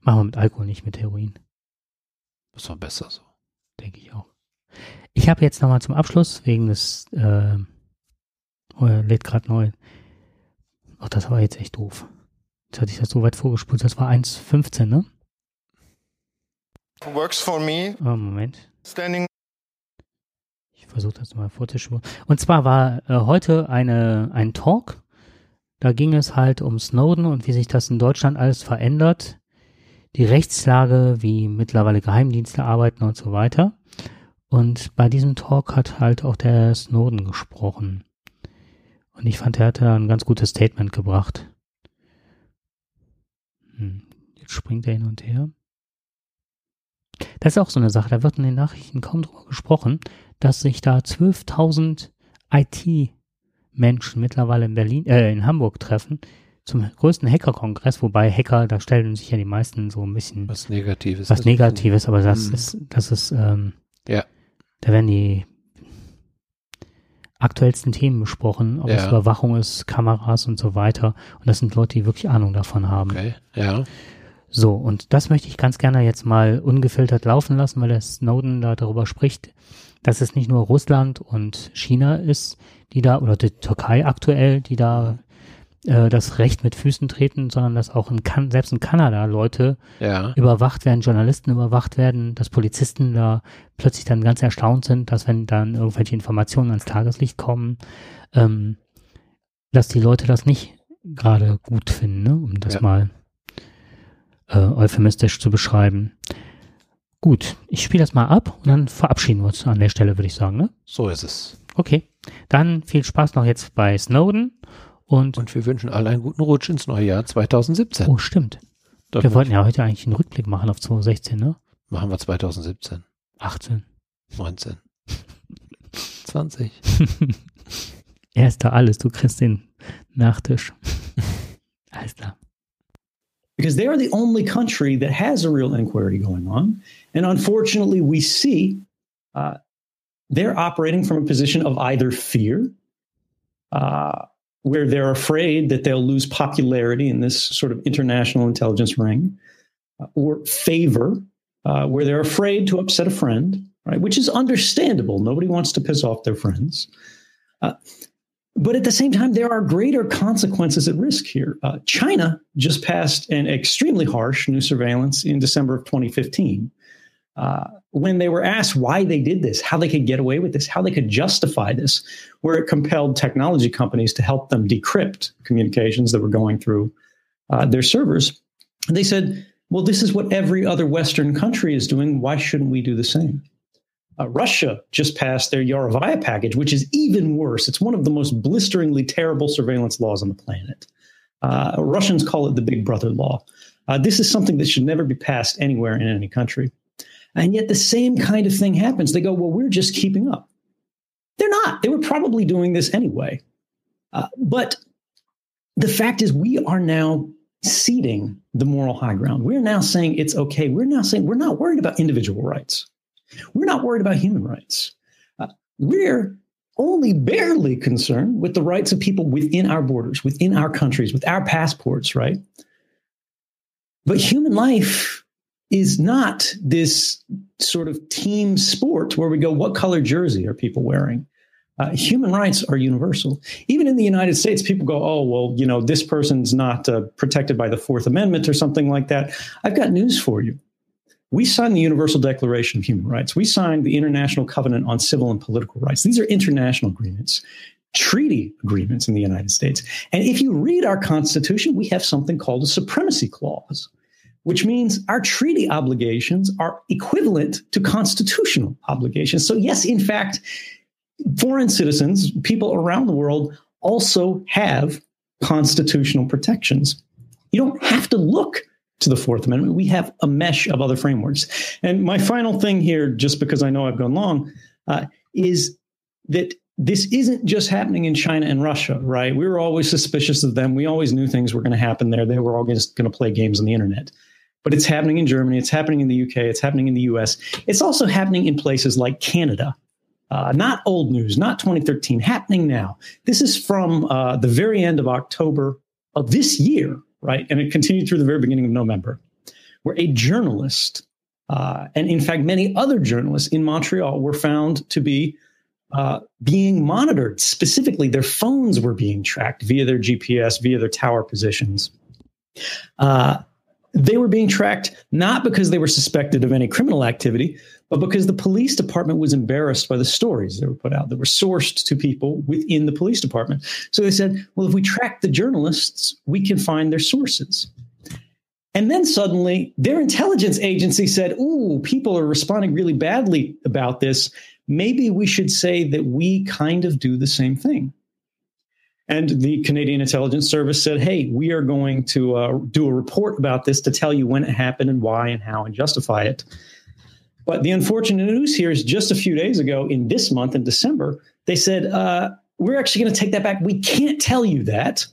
Machen wir mit Alkohol, nicht mit Heroin. Das ist doch besser so. Denke ich auch. Ich habe jetzt nochmal zum Abschluss, wegen des, äh, oh, lädt gerade neu. Ach, das war jetzt echt doof. Jetzt hatte ich das so weit vorgespult, das war 1,15, ne? Works for me. Oh, Moment. Standing versuche das mal vorzuspulen. Und zwar war äh, heute eine, ein Talk. Da ging es halt um Snowden und wie sich das in Deutschland alles verändert. Die Rechtslage, wie mittlerweile Geheimdienste arbeiten und so weiter. Und bei diesem Talk hat halt auch der Snowden gesprochen. Und ich fand, er hatte ein ganz gutes Statement gebracht. Hm, jetzt springt er hin und her. Das ist auch so eine Sache, da wird in den Nachrichten kaum drüber gesprochen dass sich da 12.000 IT-Menschen mittlerweile in Berlin, äh, in Hamburg treffen zum größten Hacker-Kongress, wobei Hacker, da stellen sich ja die meisten so ein bisschen was Negatives. Was Negatives, aber das mhm. ist, das ist, ähm, ja. Da werden die aktuellsten Themen besprochen, ob ja. es Überwachung ist, Kameras und so weiter. Und das sind Leute, die wirklich Ahnung davon haben. Okay, ja. So, und das möchte ich ganz gerne jetzt mal ungefiltert laufen lassen, weil der Snowden da darüber spricht, dass es nicht nur Russland und China ist, die da, oder die Türkei aktuell, die da äh, das Recht mit Füßen treten, sondern dass auch in kan selbst in Kanada Leute ja. überwacht werden, Journalisten überwacht werden, dass Polizisten da plötzlich dann ganz erstaunt sind, dass wenn dann irgendwelche Informationen ans Tageslicht kommen, ähm, dass die Leute das nicht gerade gut finden, ne? um das ja. mal äh, euphemistisch zu beschreiben. Gut, ich spiele das mal ab und dann verabschieden wir uns an der Stelle, würde ich sagen. Ne? So ist es. Okay, dann viel Spaß noch jetzt bei Snowden und, und wir wünschen alle einen guten Rutsch ins neue Jahr 2017. Oh, stimmt. Das wir wollten ja heute eigentlich einen Rückblick machen auf 2016, ne? Machen wir 2017. 18. 19. 20. er ist da alles, du kriegst den Nachtisch. alles klar. Because they are the only country that has a real inquiry going on. And unfortunately, we see uh, they're operating from a position of either fear, uh, where they're afraid that they'll lose popularity in this sort of international intelligence ring, uh, or favor, uh, where they're afraid to upset a friend, right? Which is understandable. Nobody wants to piss off their friends. Uh, but at the same time, there are greater consequences at risk here. Uh, China just passed an extremely harsh new surveillance in December of 2015. When they were asked why they did this, how they could get away with this, how they could justify this, where it compelled technology companies to help them decrypt communications that were going through uh, their servers, they said, well, this is what every other Western country is doing. Why shouldn't we do the same? Uh, Russia just passed their Yarovaya package, which is even worse. It's one of the most blisteringly terrible surveillance laws on the planet. Uh, Russians call it the Big Brother law. Uh, this is something that should never be passed anywhere in any country. And yet the same kind of thing happens. They go, well, we're just keeping up. They're not. They were probably doing this anyway. Uh, but the fact is, we are now ceding the moral high ground. We're now saying it's okay. We're now saying we're not worried about individual rights. We're not worried about human rights. Uh, we're only barely concerned with the rights of people within our borders, within our countries, with our passports, right? But human life is not this sort of team sport where we go, what color jersey are people wearing? Uh, human rights are universal. Even in the United States, people go, oh, well, you know, this person's not uh, protected by the Fourth Amendment or something like that. I've got news for you. We signed the Universal Declaration of Human Rights. We signed the International Covenant on Civil and Political Rights. These are international agreements, treaty agreements in the United States. And if you read our Constitution, we have something called a supremacy clause, which means our treaty obligations are equivalent to constitutional obligations. So, yes, in fact, foreign citizens, people around the world, also have constitutional protections. You don't have to look to the Fourth Amendment. We have a mesh of other frameworks. And my final thing here, just because I know I've gone long, uh, is that this isn't just happening in China and Russia, right? We were always suspicious of them. We always knew things were going to happen there. They were always going to play games on the internet. But it's happening in Germany, it's happening in the UK, it's happening in the US. It's also happening in places like Canada. Uh, not old news, not 2013, happening now. This is from uh, the very end of October of this year, right? And it continued through the very beginning of November, where a journalist, uh, and in fact, many other journalists in Montreal were found to be uh, being monitored. Specifically, their phones were being tracked via their GPS, via their tower positions. Uh, they were being tracked not because they were suspected of any criminal activity, but because the police department was embarrassed by the stories that were put out that were sourced to people within the police department. So they said, well, if we track the journalists, we can find their sources. And then suddenly their intelligence agency said, Ooh, people are responding really badly about this. Maybe we should say that we kind of do the same thing. And the Canadian Intelligence Service said, hey, we are going to uh, do a report about this to tell you when it happened and why and how and justify it. But the unfortunate news here is just a few days ago, in this month, in December, they said, uh, we're actually going to take that back. We can't tell you that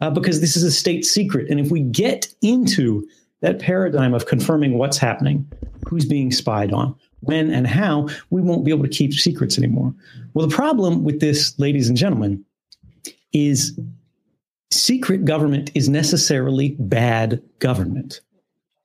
uh, because this is a state secret. And if we get into that paradigm of confirming what's happening, who's being spied on, when and how, we won't be able to keep secrets anymore. Well, the problem with this, ladies and gentlemen, is secret government is necessarily bad government.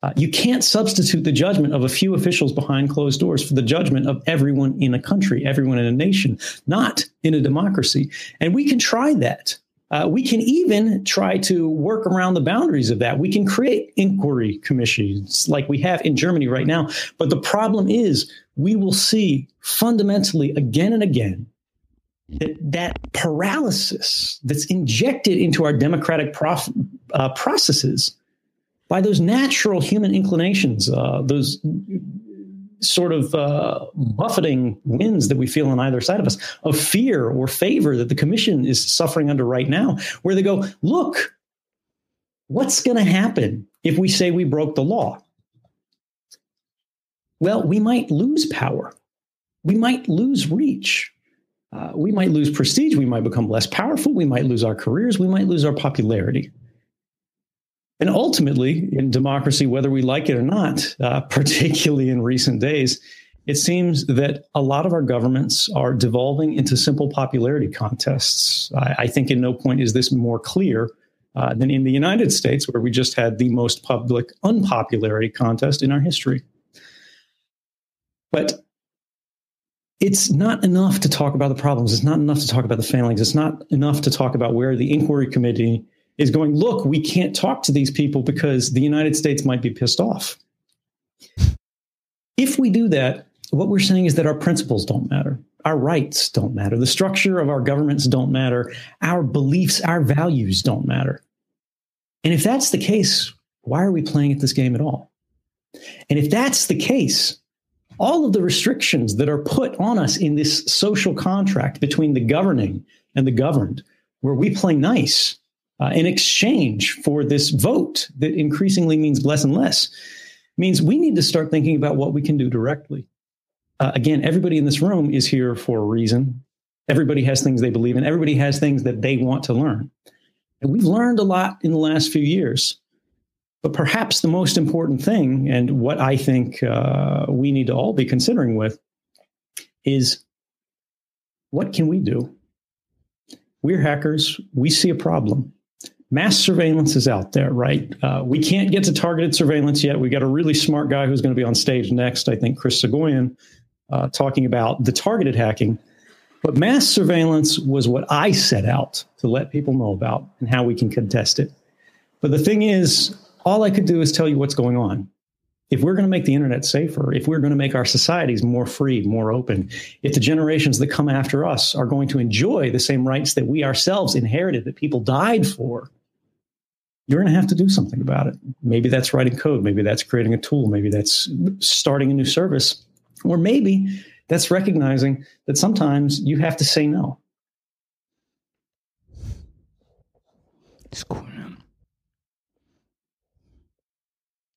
Uh, you can't substitute the judgment of a few officials behind closed doors for the judgment of everyone in a country, everyone in a nation, not in a democracy. And we can try that. Uh, we can even try to work around the boundaries of that. We can create inquiry commissions like we have in Germany right now. But the problem is, we will see fundamentally again and again that, that paralysis that's injected into our democratic prof, uh, processes by those natural human inclinations, uh, those sort of uh, buffeting winds that we feel on either side of us, of fear or favor that the commission is suffering under right now, where they go, look, what's going to happen if we say we broke the law? Well, we might lose power. We might lose reach. Uh, we might lose prestige. We might become less powerful. We might lose our careers. We might lose our popularity. And ultimately, in democracy, whether we like it or not, uh, particularly in recent days, it seems that a lot of our governments are devolving into simple popularity contests. I, I think in no point is this more clear uh, than in the United States, where we just had the most public unpopularity contest in our history. But it's not enough to talk about the problems. It's not enough to talk about the failings. It's not enough to talk about where the inquiry committee is going, look, we can't talk to these people because the United States might be pissed off. If we do that, what we're saying is that our principles don't matter. Our rights don't matter. The structure of our governments don't matter. Our beliefs, our values don't matter. And if that's the case, why are we playing at this game at all? And if that's the case, all of the restrictions that are put on us in this social contract between the governing and the governed, where we play nice uh, in exchange for this vote that increasingly means less and less, means we need to start thinking about what we can do directly. Uh, again, everybody in this room is here for a reason. Everybody has things they believe in. Everybody has things that they want to learn. And we've learned a lot in the last few years. But perhaps the most important thing, and what I think uh, we need to all be considering with, is what can we do? We're hackers. We see a problem. Mass surveillance is out there, right? Uh, we can't get to targeted surveillance yet. We got a really smart guy who's going to be on stage next, I think, Chris Soghoian, uh, talking about the targeted hacking. But mass surveillance was what I set out to let people know about and how we can contest it. But the thing is, all I could do is tell you what's going on. If we're going to make the internet safer, if we're going to make our societies more free, more open, if the generations that come after us are going to enjoy the same rights that we ourselves inherited, that people died for, you're going to have to do something about it. Maybe that's writing code. Maybe that's creating a tool. Maybe that's starting a new service. Or maybe that's recognizing that sometimes you have to say no. It's cool.